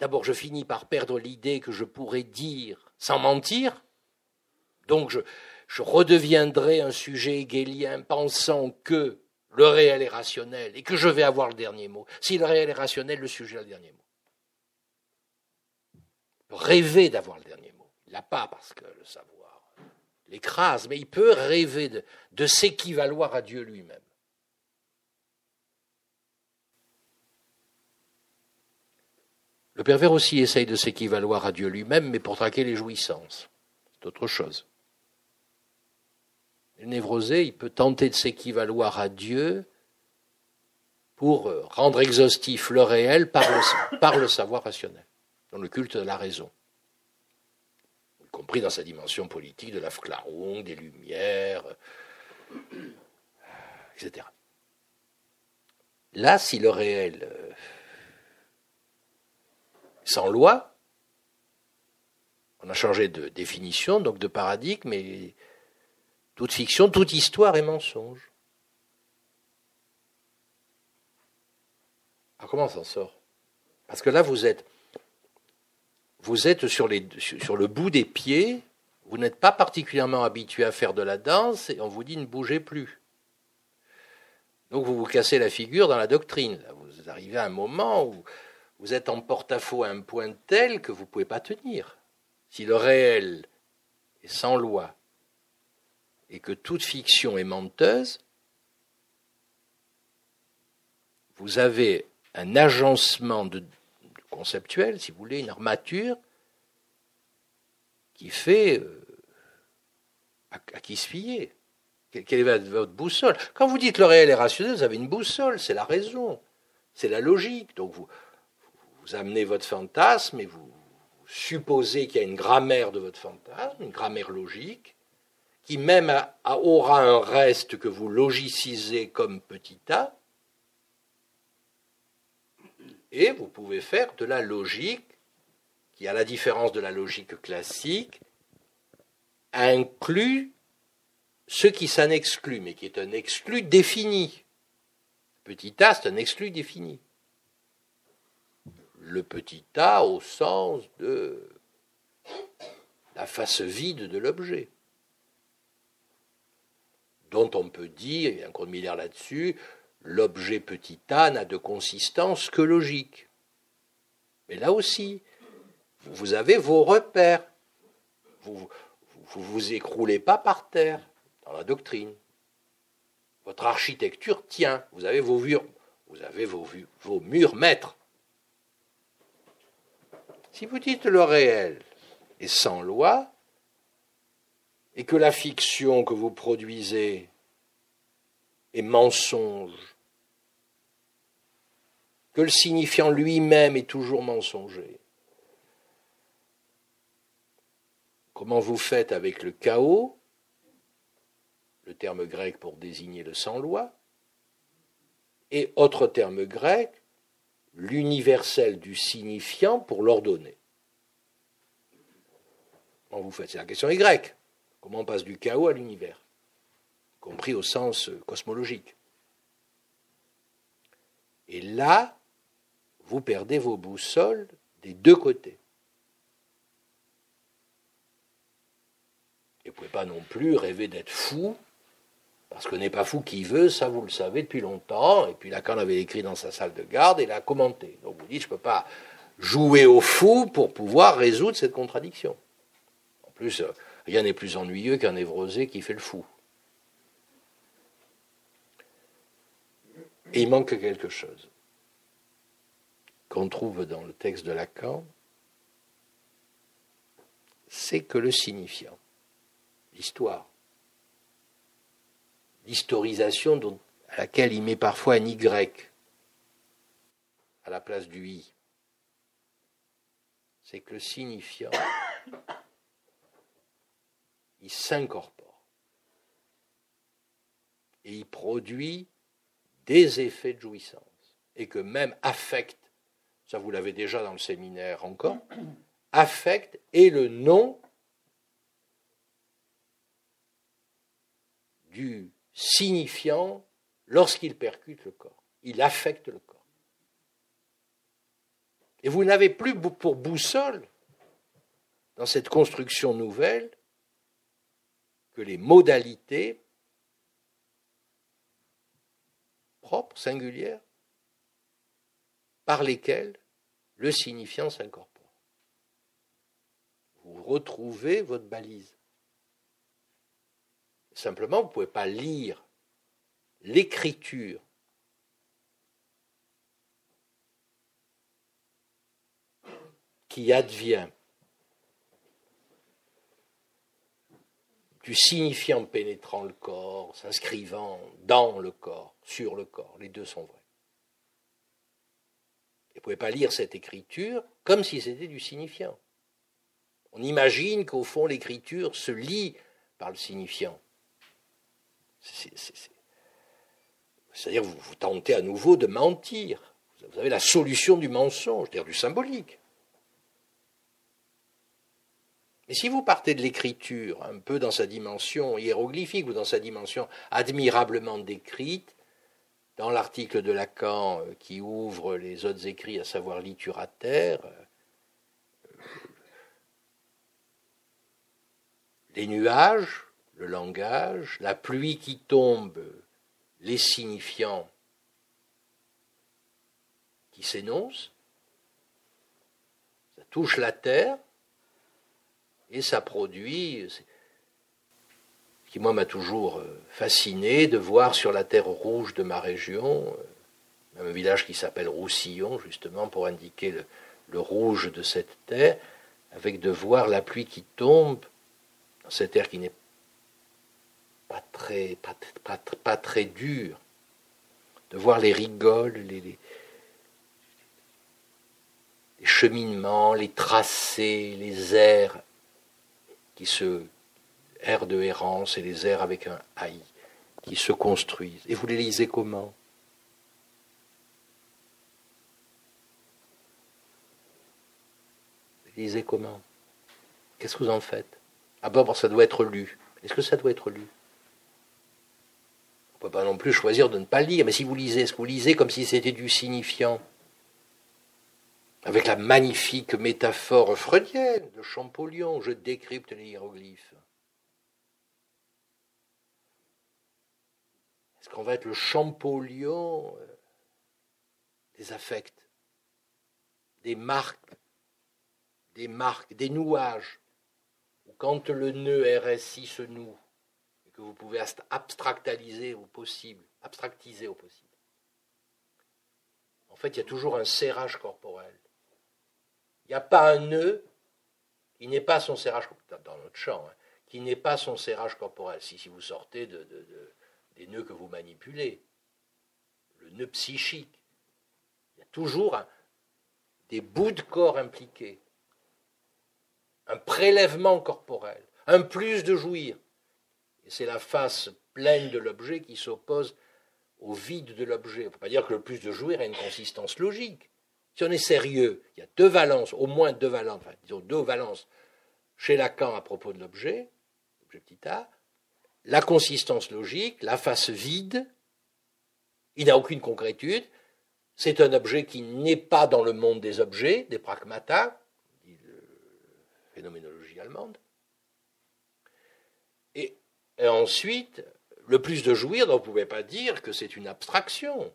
Speaker 4: D'abord, je finis par perdre l'idée que je pourrais dire sans mentir. Donc, je, redeviendrai un sujet hegelien pensant que le réel est rationnel et que je vais avoir le dernier mot. Si le réel est rationnel, le sujet a le dernier mot. Rêver d'avoir le dernier mot. Il l'a pas parce que le savoir l'écrase, mais il peut rêver de s'équivaloir à Dieu lui-même. Le pervers aussi essaye de s'équivaloir à Dieu lui-même, mais pour traquer les jouissances. C'est autre chose. Le névrosé, il peut tenter de s'équivaloir à Dieu pour euh, rendre exhaustif le réel par le, savoir rationnel, dans le culte de la raison, compris dans sa dimension politique de la Fclarung, des Lumières, etc. Là, si le réel euh, sans loi. On a changé de définition, donc de paradigme, mais toute fiction, toute histoire est mensonge. Alors comment on s'en sort? Parce que là, vous êtes, vous êtes sur, le bout des pieds, vous n'êtes pas particulièrement habitué à faire de la danse, et on vous dit ne bougez plus. Donc vous vous cassez la figure dans la doctrine. vous arrivez à un moment où vous êtes en porte-à-faux à un point tel que vous ne pouvez pas tenir. Si le réel est sans loi et que toute fiction est menteuse, vous avez un agencement de, conceptuel, si vous voulez, une armature qui fait euh, à, qui se fier. Quelle est votre boussole? Quand vous dites le réel est rationnel, vous avez une boussole, c'est la raison, c'est la logique. Donc vous, vous amenez votre fantasme et vous supposez qu'il y a une grammaire de votre fantasme, une grammaire logique, qui même aura un reste que vous logicisez comme petit a, et vous pouvez faire de la logique, qui, à la différence de la logique classique, inclut ce qui s'en exclut, mais qui est un exclu défini. Petit a, c'est un exclu défini le petit a au sens de la face vide de l'objet, dont on peut dire, il y a un cours de Miller là-dessus, l'objet petit a n'a de consistance que logique. Mais là aussi, vous avez vos repères. Vous ne vous, écroulez pas par terre dans la doctrine. Votre architecture tient. Vous avez vos murs, vous vos, maîtres. Si vous dites le réel est sans loi, et que la fiction que vous produisez est mensonge, que le signifiant lui-même est toujours mensonger, comment vous faites avec le chaos, le terme grec pour désigner le sans-loi, et autre terme grec, l'universel du signifiant pour l'ordonner? Comment vous faites? C'est la question est grecque. Comment on passe du chaos à l'univers? Compris au sens cosmologique. Et là, vous perdez vos boussoles des deux côtés. Et vous ne pouvez pas non plus rêver d'être fou, parce que n'est pas fou qui veut, ça vous le savez depuis longtemps, et puis Lacan l'avait écrit dans sa salle de garde et l'a commenté. Donc vous dites, je ne peux pas jouer au fou pour pouvoir résoudre cette contradiction. En plus, euh, rien n'est plus ennuyeux qu'un névrosé qui fait le fou. Et il manque quelque chose qu'on trouve dans le texte de Lacan, c'est que le signifiant, l'histoire, l'historisation à laquelle il met parfois un Y à la place du I, c'est que le signifiant, (coughs) il s'incorpore. Et il produit des effets de jouissance et que même affecte, ça vous l'avez déjà dans le séminaire encore, (coughs) affecte est le nom du signifiant lorsqu'il percute le corps. Il affecte le corps. Et vous n'avez plus pour boussole, dans cette construction nouvelle, que les modalités propres, singulières, par lesquelles le signifiant s'incorpore. Vous retrouvez votre balise. Simplement, vous ne pouvez pas lire l'écriture qui advient du signifiant pénétrant le corps, s'inscrivant dans le corps, sur le corps. Les deux sont vrais. vous ne pouvez pas lire cette écriture comme si c'était du signifiant. On imagine qu'au fond, l'écriture se lit par le signifiant. C'est-à-dire vous, vous tentez à nouveau de mentir. Vous avez la solution du mensonge, c'est-à-dire du symbolique. Et si vous partez de l'écriture, un peu dans sa dimension hiéroglyphique ou dans sa dimension admirablement décrite, dans l'article de Lacan euh, qui ouvre les autres écrits, à savoir littérateur, euh, les nuages, le langage, la pluie qui tombe, les signifiants qui s'énoncent, ça touche la terre, et ça produit, qui moi m'a toujours euh, fasciné, de voir sur la terre rouge de ma région, euh, un village qui s'appelle Roussillon, justement pour indiquer le, rouge de cette terre, avec de voir la pluie qui tombe dans cette terre qui n'est pas très, pas, pas, très dure, de voir les rigoles, les, les, les cheminements, les tracés, les airs qui se airs de errance et les airs avec un haï qui se construisent. Et vous les lisez comment? Vous les lisez comment? Qu'est-ce que vous en faites? Ah ça doit être lu. Est-ce que ça doit être lu? On ne peut pas non plus choisir de ne pas lire, mais si vous lisez, est-ce que vous lisez comme si c'était du signifiant? Avec la magnifique métaphore freudienne de Champollion, je décrypte les hiéroglyphes. Est-ce qu'on va être le Champollion euh, des affects, des marques, des marques, des nouages, où quand le nœud RSI se noue, et que vous pouvez abstractaliser au possible, abstractiser au possible? En fait, il y a toujours un serrage corporel. Il n'y a pas un nœud qui n'est pas son serrage, dans notre champ, hein, qui n'est pas son serrage corporel. Si vous sortez de, des nœuds que vous manipulez, le nœud psychique, il y a toujours des bouts de corps impliqués, un prélèvement corporel, un plus de jouir. Et c'est la face pleine de l'objet qui s'oppose au vide de l'objet. On ne peut pas dire que le plus de jouir a une consistance logique. Si on est sérieux, il y a deux valences, au moins deux valences, disons deux valences chez Lacan à propos de l'objet, l'objet petit a, la consistance logique, la face vide, il n'a aucune concrétude, c'est un objet qui n'est pas dans le monde des objets, des pragmata, dit la phénoménologie allemande. Et, ensuite, le plus de jouir, on ne pouvait pas dire que c'est une abstraction,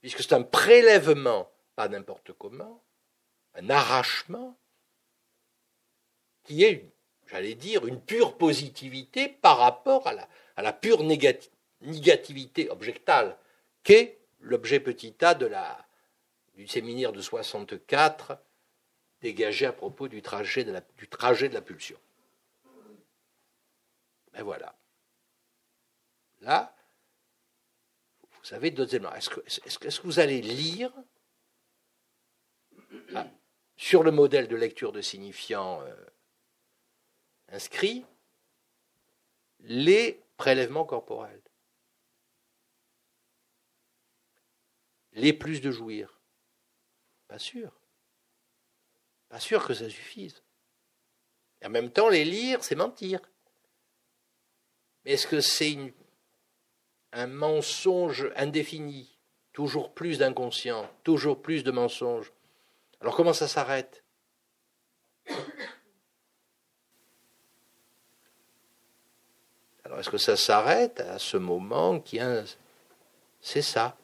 Speaker 4: puisque c'est un prélèvement, pas n'importe comment, un arrachement, qui est, j'allais dire, une pure positivité par rapport à la, pure négativité objectale qu'est l'objet petit a de la, du séminaire de 64 dégagé à propos du trajet de la, du trajet de pulsion. Ben voilà. Là, vous savez, deuxièmement, est-ce que, est que, vous allez lire ah, sur le modèle de lecture de signifiant euh, inscrit les prélèvements corporels Les plus de jouir Pas sûr. Pas sûr que ça suffise. Et en même temps, les lire, c'est mentir. Mais est-ce que c'est un mensonge indéfini Toujours plus d'inconscient, toujours plus de mensonges. Alors comment ça s'arrête? Alors est-ce que ça s'arrête à ce moment qui c'est ça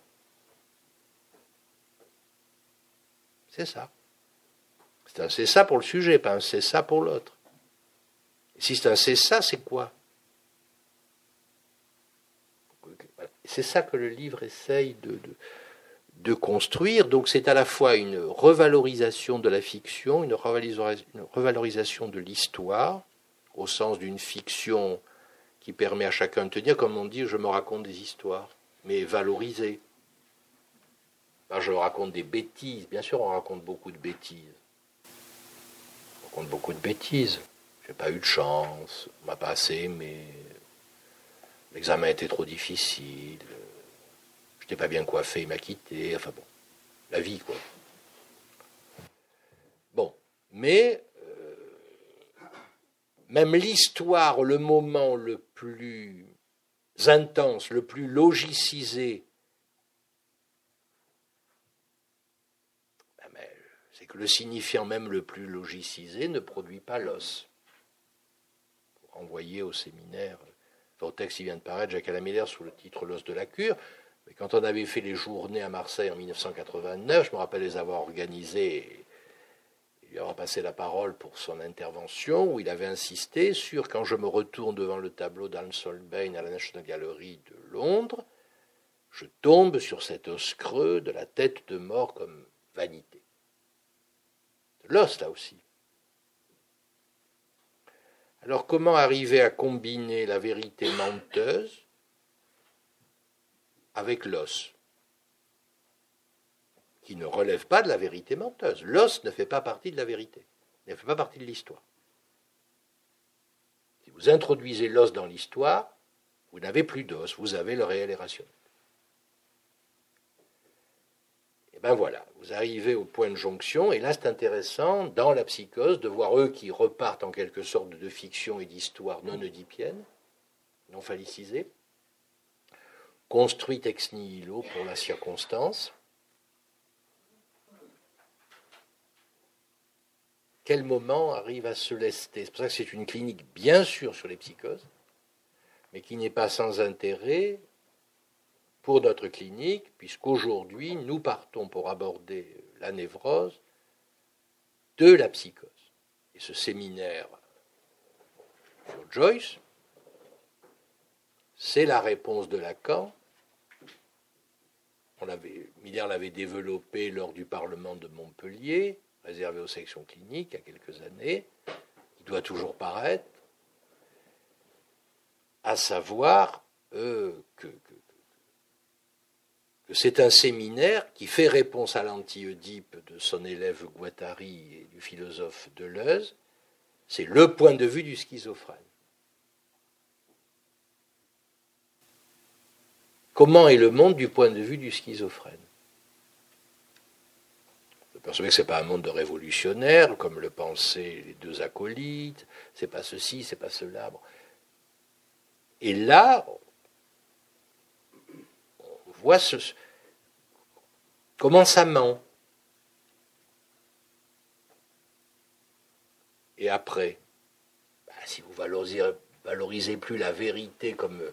Speaker 4: C'est ça. C'est un c'est ça pour le sujet, pas un c'est ça pour l'autre. Si c'est un c'est ça, c'est quoi C'est ça que le livre essaye de, de, construire. Donc c'est à la fois une revalorisation de la fiction, une revalorisation de l'histoire, au sens d'une fiction qui permet à chacun de tenir, comme on dit, je me raconte des histoires, mais valorisées je raconte des bêtises. Bien sûr, on raconte beaucoup de bêtises. On raconte beaucoup de bêtises. J'ai pas eu de chance, on m'a pas assez aimé. L'examen était trop difficile. Je n'étais pas bien coiffé, il m'a quitté. Enfin bon, la vie, quoi. Bon, mais même l'histoire, le moment le plus intense, le plus logicisé que le signifiant même le plus logicisé ne produit pas l'os. Pour renvoyer au séminaire, votre texte qui vient de paraître, Jacques Alamiller, sous le titre L'os de la cure. Mais quand on avait fait les journées à Marseille en 1989, je me rappelle les avoir organisées lui avoir passé la parole pour son intervention, où il avait insisté sur quand je me retourne devant le tableau d'Anne Solbain à la National Gallery de Londres, je tombe sur cet os creux de la tête de mort comme vanité l'os là aussi. Alors comment arriver à combiner la vérité menteuse avec l'os? Qui ne relève pas de la vérité menteuse. L'os ne fait pas partie de la vérité, ne fait pas partie de l'histoire. Si vous introduisez l'os dans l'histoire, vous n'avez plus d'os, vous avez le réel et rationnel. ben voilà, vous arrivez au point de jonction, et là c'est intéressant, dans la psychose, de voir eux qui repartent en quelque sorte de fiction et d'histoire non oedipienne, non phallicisée, construite ex nihilo pour la circonstance. Quel moment arrive à se lester C'est pour ça que c'est une clinique bien sûr sur les psychoses, mais qui n'est pas sans intérêt pour notre clinique, puisqu'aujourd'hui, nous partons pour aborder la névrose de la psychose. Et ce séminaire sur Joyce, c'est la réponse de Lacan. Miller l'avait développé lors du Parlement de Montpellier, réservé aux sections cliniques, il y a quelques années. Il doit toujours paraître, à savoir euh, que c'est un séminaire qui fait réponse à l'anti-Oedipe de son élève Guattari et du philosophe Deleuze. C'est le point de vue du schizophrène. Comment est le monde du point de vue du schizophrène? Perçois que ce n'est pas un monde de révolutionnaires, comme le pensaient les deux acolytes, c'est pas ceci, c'est pas cela. Et là, on voit ce, comment ça ment. Et après, bah, si vous valorisez, valorisez plus la vérité comme euh,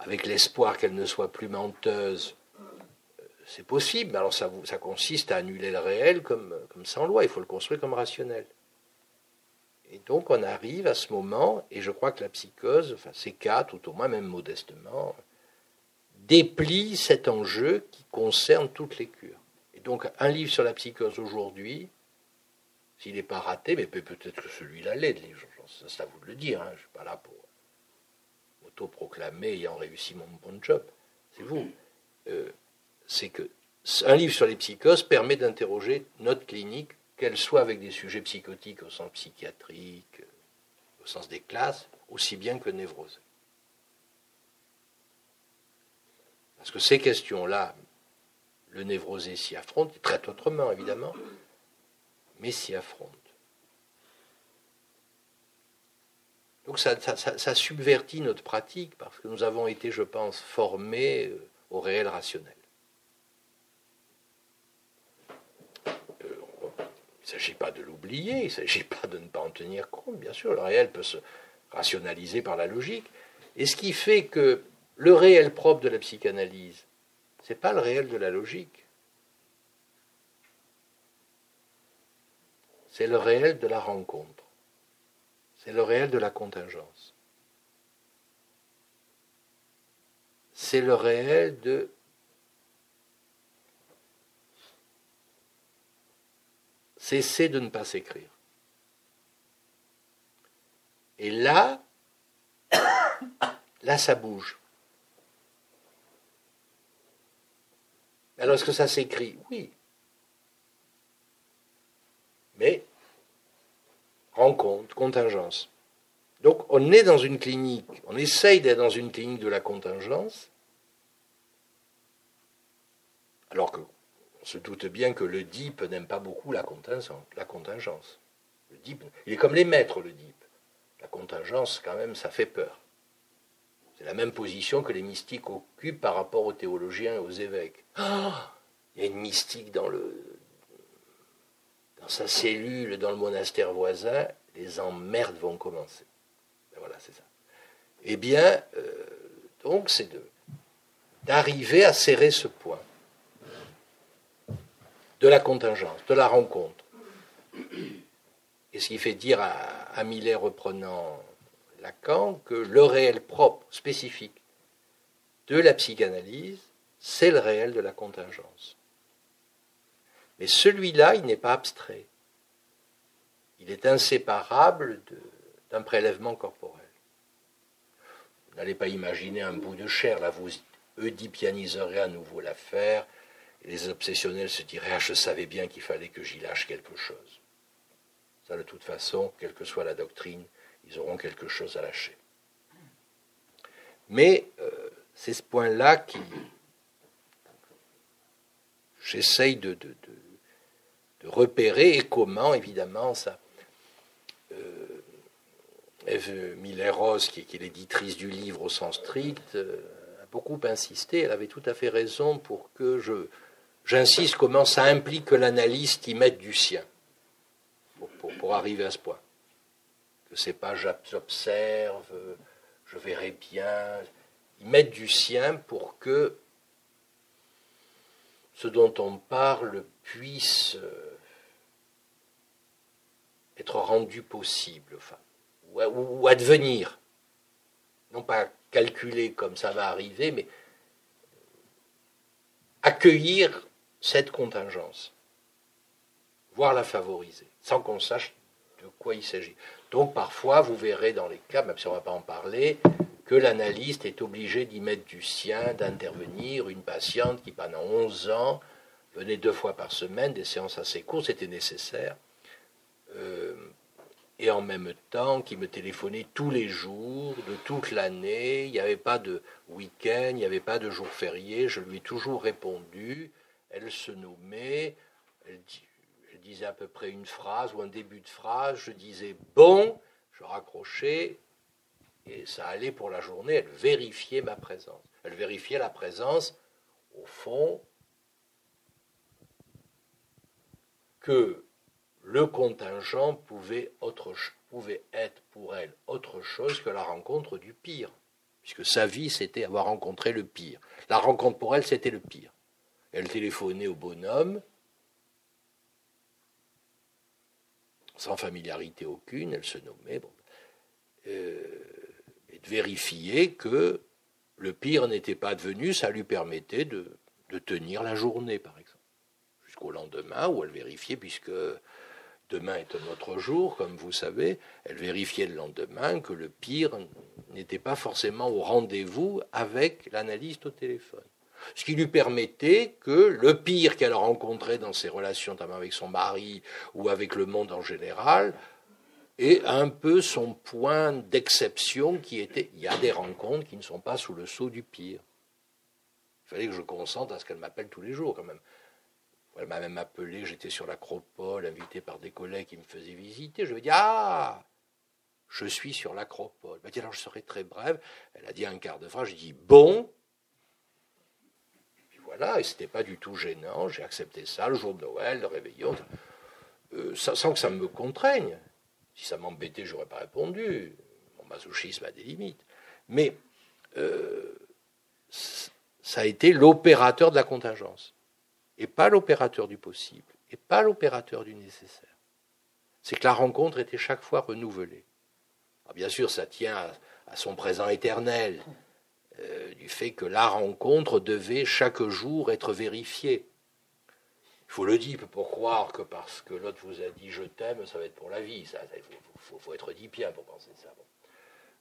Speaker 4: avec l'espoir qu'elle ne soit plus menteuse, c'est possible. Alors ça, ça, consiste à annuler le réel comme, sans loi. Il faut le construire comme rationnel. Et donc on arrive à ce moment, et je crois que la psychose, enfin ces cas, tout au moins même modestement, déplie cet enjeu qui concerne toutes les cures. Et donc un livre sur la psychose aujourd'hui, s'il n'est pas raté, mais peut-être que celui-là l'est, c'est à vous le dire, hein, je ne suis pas là pour auto-proclamer ayant réussi mon bon job, c'est vous. Euh, c'est que un livre sur les psychoses permet d'interroger notre clinique qu'elle soit avec des sujets psychotiques au sens psychiatrique, au sens des classes, aussi bien que névrosés. Parce que ces questions-là, le névrosé s'y affronte, il traite autrement évidemment, mais s'y affronte. Donc ça, ça, subvertit notre pratique parce que nous avons été, je pense, formés euh, au réel rationnel. Il ne s'agit pas de l'oublier, il ne s'agit pas de ne pas en tenir compte. Bien sûr, le réel peut se rationaliser par la logique. Et ce qui fait que le réel propre de la psychanalyse, ce n'est pas le réel de la logique. C'est le réel de la rencontre. C'est le réel de la contingence. C'est le réel de cesser de ne pas s'écrire. Et là, (coughs) là, ça bouge. Alors, est-ce que ça s'écrit? Oui. Mais, rencontre, contingence. Donc, on est dans une clinique, on essaye d'être dans une clinique de la contingence, alors que se doute bien que le n'aime pas beaucoup la contingence. Le il est comme les maîtres, le. La contingence, quand même, ça fait peur. C'est la même position que les mystiques occupent par rapport aux théologiens et aux évêques. Ah, il y a une mystique dans, le, dans sa cellule, dans le monastère voisin, les emmerdes vont commencer. Ben voilà, c'est ça. Eh bien, euh, donc, c'est d'arriver à serrer ce point de la contingence, de la rencontre. Et ce qui fait dire à, Millet, reprenant Lacan, que le réel propre, spécifique de la psychanalyse, c'est le réel de la contingence. Mais celui-là, il n'est pas abstrait. Il est inséparable d'un prélèvement corporel. Vous n'allez pas imaginer un bout de chair, là vous oedipianiserez à nouveau l'affaire, les obsessionnels se diraient Ah, je savais bien qu'il fallait que j'y lâche quelque chose. Ça, de toute façon, quelle que soit la doctrine, ils auront quelque chose à lâcher. Mais euh, c'est ce point-là qui. J'essaye de, repérer et comment, évidemment, ça. Euh, Eve Miller-Rose, qui, est l'éditrice du livre au sens strict, euh, a beaucoup insisté. Elle avait tout à fait raison pour que je, J'insiste comment ça implique que l'analyste y mette du sien pour, arriver à ce point. Que c'est pas j'observe, je verrai bien. Y mettre du sien pour que ce dont on parle puisse euh, être rendu possible, enfin, ou advenir. Non pas calculer comme ça va arriver, mais accueillir cette contingence, voire la favoriser, sans qu'on sache de quoi il s'agit. Donc parfois, vous verrez dans les cas, même si on ne va pas en parler, que l'analyste est obligé d'y mettre du sien, d'intervenir. Une patiente qui, pendant 11 ans, venait deux fois par semaine, des séances assez courtes, c'était nécessaire. Euh, et en même temps, qui me téléphonait tous les jours, de toute l'année. Il n'y avait pas de week-end, il n'y avait pas de jour férié. Je lui ai toujours répondu elle se nommait, elle, disait à peu près une phrase ou un début de phrase, je disais bon, je raccrochais, Et ça allait pour la journée, elle vérifiait ma présence. Elle vérifiait la présence, au fond, que le contingent pouvait, pouvait être pour elle autre chose que la rencontre du pire, puisque sa vie, c'était avoir rencontré le pire. La rencontre pour elle, c'était le pire. Elle téléphonait au bonhomme, sans familiarité aucune, elle se nommait, euh, et de vérifier que le pire n'était pas devenu, ça lui permettait de, de tenir la journée, par exemple, jusqu'au lendemain, où elle vérifiait, puisque demain est un autre jour, comme vous savez, elle vérifiait le lendemain que le pire n'était pas forcément au rendez-vous avec l'analyste au téléphone. Ce qui lui permettait que le pire qu'elle rencontrait dans ses relations, notamment avec son mari ou avec le monde en général, ait un peu son point d'exception qui était il y a des rencontres qui ne sont pas sous le sceau du pire. Il fallait que je consente à ce qu'elle m'appelle tous les jours quand même. Elle m'a même appelé, j'étais sur l'acropole, invité par des collègues qui me faisaient visiter. Je lui ai dit Ah Je suis sur l'acropole. Elle m'a dit Alors je serai très brève. Elle a dit un quart de phrase. J'ai dit Bon. Et c'était pas du tout gênant. J'ai accepté ça le jour de Noël, le réveillon, euh, sans que ça me contraigne. Si ça m'embêtait, j'aurais pas répondu. Mon masochisme a des limites. Mais euh, ça a été l'opérateur de la contingence et pas l'opérateur du possible, et pas l'opérateur du nécessaire. C'est que la rencontre était chaque fois renouvelée. bien sûr, ça tient à, son présent éternel, euh, du fait que la rencontre devait chaque jour être vérifiée. Il faut le dire pour croire que parce que l'autre vous a dit je t'aime, ça va être pour la vie. Il faut, être dit bien pour penser ça.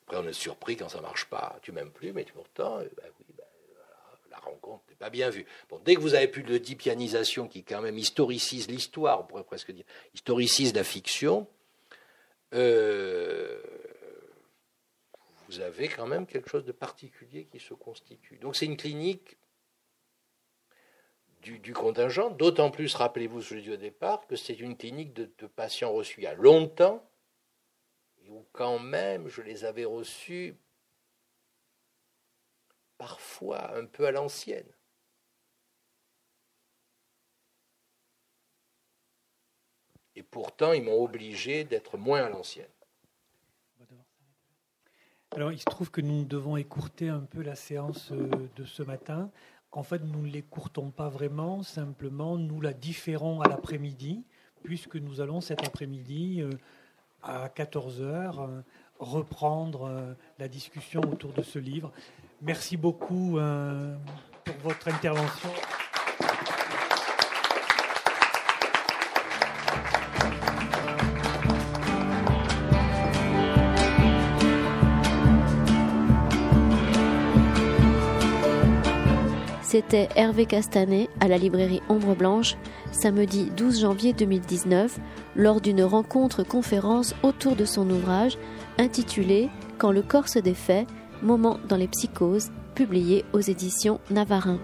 Speaker 4: Après, on est surpris quand ça marche pas. Tu m'aimes plus, mais pourtant, euh, ben oui, ben rencontre n'est pas bien vue. Bon, dès que vous avez plus de dipianisation qui quand même historicise l'histoire, on pourrait presque dire, historicise la fiction, euh, vous avez quand même quelque chose de particulier qui se constitue. Donc c'est une clinique du, contingent, d'autant plus, rappelez-vous ce que je dis au départ, que c'est une clinique de, patients reçus il longtemps, et où quand même je les avais reçus parfois un peu à l'ancienne. Et pourtant, ils m'ont obligé d'être moins à l'ancienne.
Speaker 2: Alors, il se trouve que nous devons écourter un peu la séance euh, de ce matin. En fait, nous ne l'écourtons pas vraiment, simplement nous la différons à l'après-midi, puisque nous allons cet après-midi euh, à 14h euh, reprendre la discussion autour de ce livre. Merci beaucoup pour votre intervention.
Speaker 1: C'était Hervé Castanet à la librairie Ombre Blanche, samedi 12 janvier 2019, lors d'une rencontre conférence autour de son ouvrage intitulé Quand le corps se défait, Moment dans les psychoses, publié aux éditions Navarin.